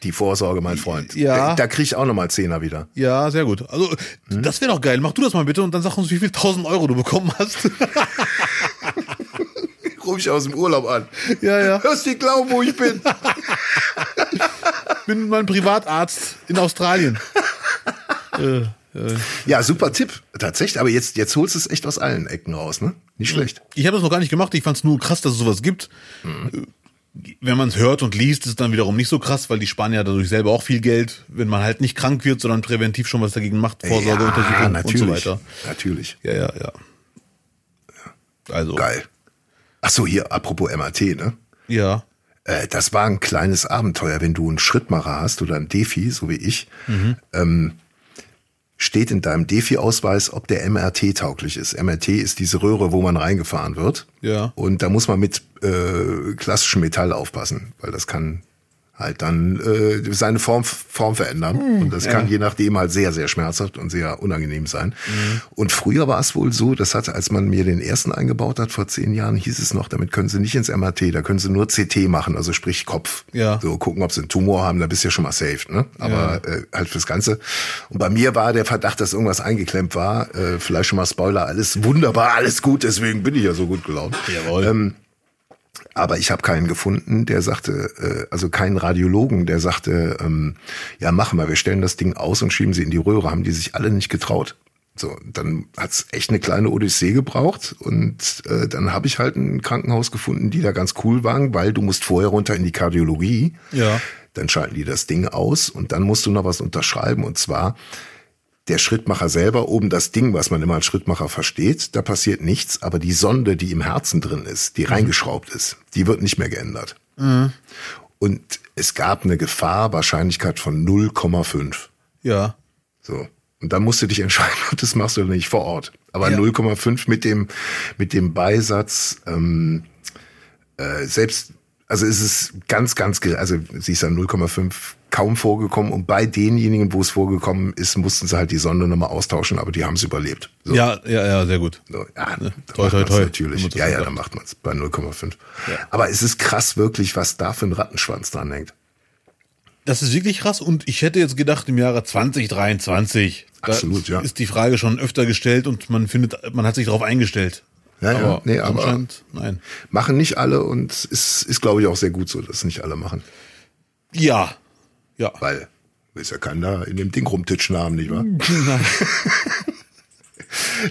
Die Vorsorge, mein Freund. Ja. Da, da krieg ich auch nochmal Zehner wieder. Ja, sehr gut. Also, Hm? das wäre doch geil. Mach du das mal bitte und dann sag uns, wie viel tausend Euro du bekommen hast. Ruf ich aus dem Urlaub an. ja, ja. Hörst du glauben, wo ich bin? Bin mein Privatarzt in Australien. äh, Ja, super Tipp. Tatsächlich. Aber jetzt, jetzt holst du es echt aus allen Ecken raus, ne? Nicht schlecht. ich habe das noch gar nicht gemacht. Ich fand es nur krass, dass es sowas gibt. Mhm. Wenn man es hört und liest, ist es dann wiederum nicht so krass, weil die sparen ja dadurch selber auch viel Geld, wenn man halt nicht krank wird, sondern präventiv schon was dagegen macht, Vorsorgeuntersuchungen ja, und so weiter. Natürlich. Ja, ja, ja. Also, Geil. Ach so, hier, apropos MAT, ne? ja. Äh, das war ein kleines Abenteuer, wenn du einen Schrittmacher hast oder ein Defi, so wie ich, ähm, steht in deinem Defi-Ausweis, ob der MRT tauglich ist. MRT ist diese Röhre, wo man reingefahren wird. Ja. Und da muss man mit äh, klassischem Metall aufpassen, weil das kann halt dann äh, seine Form, Form verändern. und das kann je nachdem halt sehr, sehr schmerzhaft und sehr unangenehm sein. Und früher war es wohl so, das hatte, als man mir den ersten eingebaut hat, vor zehn Jahren, hieß es noch, damit können sie nicht ins MRT, da können sie nur CT machen, also sprich Kopf. Ja. So gucken, ob sie einen Tumor haben, da bist du ja schon mal safe, ne? Aber äh, halt fürs Ganze. Und bei mir war der Verdacht, dass irgendwas eingeklemmt war. Äh, vielleicht schon mal Spoiler, alles wunderbar, alles gut, deswegen bin ich ja so gut gelaunt. Jawohl. Ähm, aber ich habe keinen gefunden, der sagte, äh, also keinen Radiologen, der sagte, ähm, ja machen wir, wir stellen das Ding aus und schieben sie in die Röhre. Haben die sich alle nicht getraut. So, dann hat's echt eine kleine Odyssee gebraucht und äh, dann habe ich halt ein Krankenhaus gefunden, die da ganz cool waren, weil du musst vorher runter in die Kardiologie. Ja. Dann schalten die das Ding aus und dann musst du noch was unterschreiben und zwar der Schrittmacher selber, oben das Ding, was man immer als Schrittmacher versteht, da passiert nichts, aber die Sonde, die im Herzen drin ist, die reingeschraubt ist, die wird nicht mehr geändert. Und es gab eine Gefahr, Wahrscheinlichkeit von 0,5. Ja. So. Und dann musst du dich entscheiden, ob du das machst oder nicht vor Ort. Aber Ja. 0,5 mit dem, mit dem Beisatz, ähm, äh, selbst, also es ist ganz, ganz, ge- also sie ist an 0,5 kaum vorgekommen und bei denjenigen, wo es vorgekommen ist, mussten sie halt die Sonde nochmal austauschen, aber die haben es überlebt. So. Ja, ja, ja, sehr gut. So, ja, Ne? Toi, toi, toi. natürlich. Ja, ja, dann macht man es bei 0,5. Aber es ist krass wirklich, was da für ein Rattenschwanz dran hängt. Das ist wirklich krass und ich hätte jetzt gedacht, im Jahre 2023 da Absolut, ja. ist die Frage schon öfter gestellt und man findet, man hat sich darauf eingestellt. Ja, ja, aber nee, aber- nein. Machen nicht alle und es ist, ist glaube ich, auch sehr gut so, dass nicht alle machen. Ja. Ja. Weil, ist ja keiner in dem Ding rumtitschen haben, nicht wahr? Nein.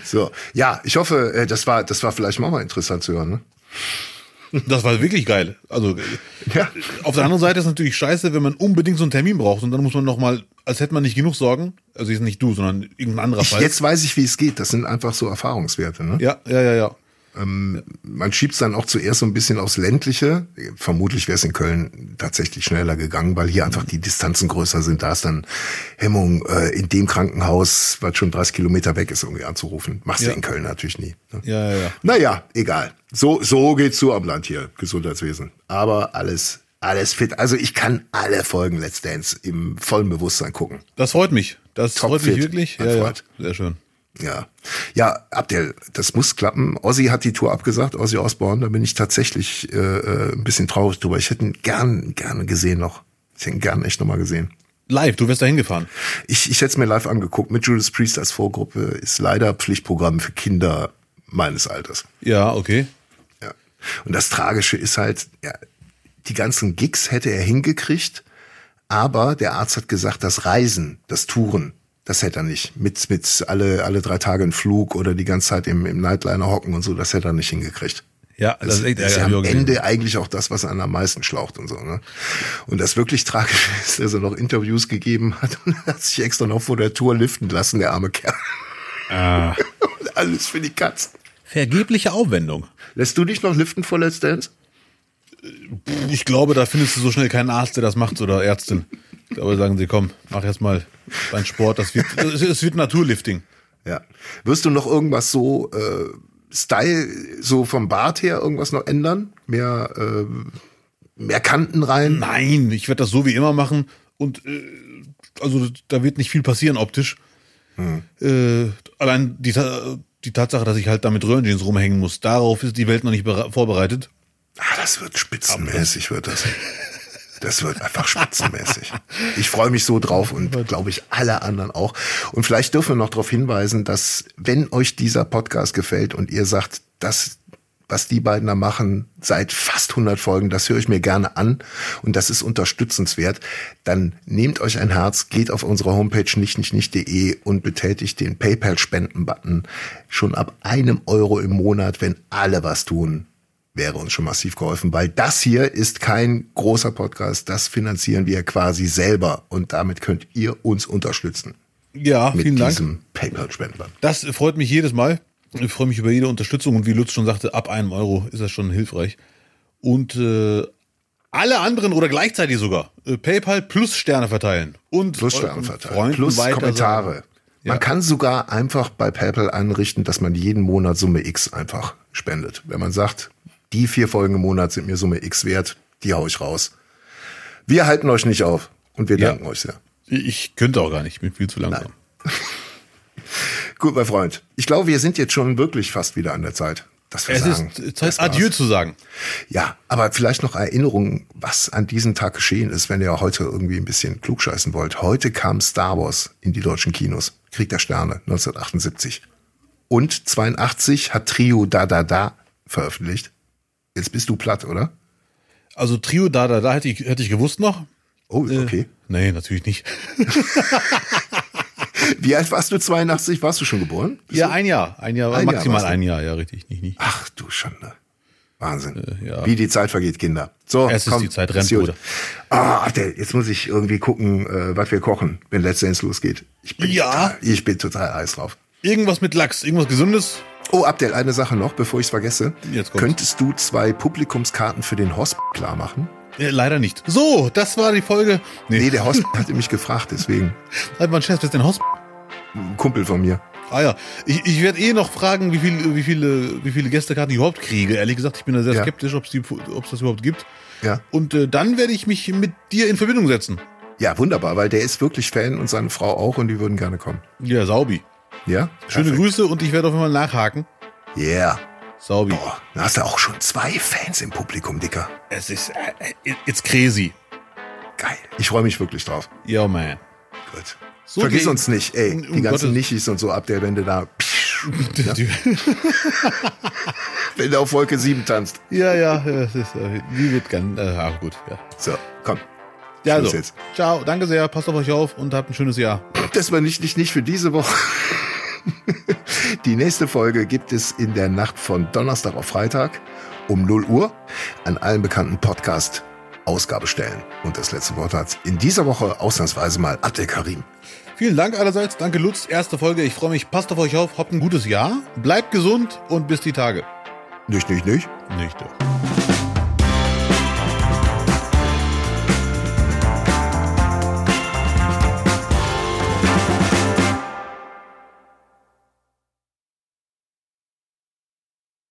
So, ja, ich hoffe, äh, das war, das war vielleicht mal mal interessant zu hören. Ne? Das war wirklich geil. Also Ja. auf der anderen Seite ist natürlich scheiße, wenn man unbedingt so einen Termin braucht und dann muss man noch mal, als hätte man nicht genug Sorgen. Also jetzt nicht du, sondern irgendein anderer Ich, Fall. jetzt weiß ich, wie es geht. Das sind einfach so Erfahrungswerte. Ne? Ja, ja, ja, ja. Man schiebt es dann auch zuerst so ein bisschen aufs Ländliche. Vermutlich wäre es in Köln tatsächlich schneller gegangen, weil hier einfach die Distanzen größer sind. Da ist dann Hemmung, äh, in dem Krankenhaus, was schon 30 Kilometer weg ist, irgendwie anzurufen. Machst Ja. du in Köln natürlich nie. Ne? Ja, ja, ja. Naja, egal. So, so geht's zu am Land hier, Gesundheitswesen. Aber alles, alles fit. Also ich kann alle Folgen Let's Dance im vollen Bewusstsein gucken. Das freut mich. Das Top freut mich fit, wirklich. Ja, ja. Sehr schön. Ja, ja, Abdel, das muss klappen. Ozzy hat die Tour abgesagt, Ozzy Osbourne. Da bin ich tatsächlich äh, äh, ein bisschen traurig drüber. Ich hätte ihn gern, gerne gesehen noch. Ich hätte ihn gern echt noch mal gesehen. Live, du wärst da hingefahren. Ich, ich hätte es mir live angeguckt. Mit Judas Priest als Vorgruppe ist leider Pflichtprogramm für Kinder meines Alters. Ja, okay. Ja. Und das Tragische ist halt, ja, die ganzen Gigs hätte er hingekriegt, aber der Arzt hat gesagt, das Reisen, das Touren, das hätte er nicht. Mit, mit alle, alle drei Tage ein Flug oder die ganze Zeit im, im Nightliner hocken und so, das hätte er nicht hingekriegt. Ja, das, ist echt das ist ja am. Ende eigentlich auch das, was einen am meisten schlaucht und so. Ne? Und das wirklich Tragische ist, dass er noch Interviews gegeben hat und hat sich extra noch vor der Tour liften lassen, der arme Kerl. Ah. Und alles für die Katzen. Vergebliche Aufwendung. Lässt du dich noch liften vor Let's Dance? Ich glaube, da findest du so schnell keinen Arzt, der das macht oder Ärztin. Ich glaube, sagen sie, komm, mach erst mal deinen Sport. Das wird, es wird Naturlifting. Ja. Wirst du noch irgendwas so äh, Style, so vom Bart her irgendwas noch ändern? Mehr, äh, mehr Kanten rein? Nein, ich werde das so wie immer machen und äh, also da wird nicht viel passieren optisch. Äh, allein die, die Tatsache, dass ich halt da mit Röhrenjeans rumhängen muss, darauf ist die Welt noch nicht bere- vorbereitet. Ah, das wird spitzenmäßig, wird das. Das wird einfach spitzenmäßig. Ich freue mich so drauf und glaube ich alle anderen auch. Und vielleicht dürfen wir noch darauf hinweisen, dass wenn euch dieser Podcast gefällt und ihr sagt, das, was die beiden da machen, seit fast 100 Folgen, das höre ich mir gerne an und das ist unterstützenswert, dann nehmt euch ein Herz, geht auf unsere Homepage nicht nicht nicht.de und betätigt den PayPal-Spenden-Button. Schon ab einem Euro im Monat, wenn alle was tun, wäre uns schon massiv geholfen, weil das hier ist kein großer Podcast, das finanzieren wir quasi selber und damit könnt ihr uns unterstützen Ja, mit vielen Dank. diesem PayPal-Spender. Das freut mich jedes Mal. Ich freue mich über jede Unterstützung und wie Lutz schon sagte, ab einem Euro ist das schon hilfreich. Und äh, alle anderen oder gleichzeitig sogar äh, PayPal plus Sterne verteilen und Plus Sterne verteilen, Freunden plus. Kommentare. Ja. Man kann sogar einfach bei PayPal einrichten, dass man jeden Monat Summe X einfach spendet. Wenn man sagt, die vier Folgen im Monat sind mir Summe X wert, die hau ich raus. Wir halten euch nicht auf und wir Ja. danken euch sehr. Ich könnte auch gar nicht, ich bin viel zu langsam. Gut, mein Freund. Ich glaube, wir sind jetzt schon wirklich fast wieder an der Zeit. Dass wir Es sagen, ist Zeit, das. Adieu zu sagen. Ja, aber vielleicht noch Erinnerungen, was an diesem Tag geschehen ist, wenn ihr heute irgendwie ein bisschen klugscheißen wollt. Heute kam Star Wars in die deutschen Kinos. Krieg der Sterne, 1978. Und 82 hat Trio Da Da Da veröffentlicht. Jetzt bist du platt, oder? Also Trio da, da, da hätte ich, hätte ich gewusst noch. Oh, Äh. okay. Nee, natürlich nicht. Wie alt warst du? 82? Warst du schon geboren? Ja, ein Jahr. Ein Jahr, Ein Jahr maximal war's ein Jahr, ja, richtig. Nicht, nicht. Ach du Schande. Wahnsinn. Äh, ja. Wie die Zeit vergeht, Kinder. So, Es ist komm, die Zeit, ist rennt. Bruder. Ah, Abdel, jetzt muss ich irgendwie gucken, äh, was wir kochen, wenn Let's Dance losgeht. Ich bin, Ja. total, ich bin total heiß drauf. Irgendwas mit Lachs, irgendwas Gesundes. Oh, Abdel, eine Sache noch, bevor ich es vergesse. Könntest du zwei Publikumskarten für den Hosp klar machen? Äh, leider nicht. So, das war die Folge. Nee, Nee, der Hosp hatte mich gefragt, deswegen. halt mal ein Scherz, was ist denn Hosp? Ein Kumpel von mir. Ah ja, ich, ich werde eh noch fragen, wie, viel, wie, viele, wie viele Gästekarten ich überhaupt kriege. Ehrlich gesagt, ich bin da sehr Ja. skeptisch, ob es das überhaupt gibt. Ja. Und äh, dann werde ich mich mit dir in Verbindung setzen. Ja, wunderbar, weil der ist wirklich Fan und seine Frau auch und die würden gerne kommen. Ja, Saubi. Ja? Schöne Perfekt. Grüße und ich werde auf jeden Fall nachhaken. Yeah. Saubi. Boah, da hast du auch schon zwei Fans im Publikum, Dicker. Es ist, äh, it's crazy. Geil. Ich freue mich wirklich drauf. Yo, man. Gut. So Vergiss uns nicht, ey. Um die ganzen Gottes- Nichis und so ab der Wende da. Ja. Wenn du auf Wolke 7 tanzt. ja, ja, es ist, äh, die wird ganz, äh, ah, gut, ja. So, komm. Ja, also, jetzt. ciao, danke sehr, passt auf euch auf und habt ein schönes Jahr. Das war nicht, nicht, nicht für diese Woche. Die nächste Folge gibt es in der Nacht von Donnerstag auf Freitag. um 0 Uhr an allen bekannten Podcast Ausgabestellen. Und das letzte Wort hat in dieser Woche ausnahmsweise mal Abdel Karim. Vielen Dank allerseits. Danke Lutz. Erste Folge. Ich freue mich. Passt auf euch auf. Habt ein gutes Jahr. Bleibt gesund und bis die Tage. Nicht, nicht, nicht. Nicht doch.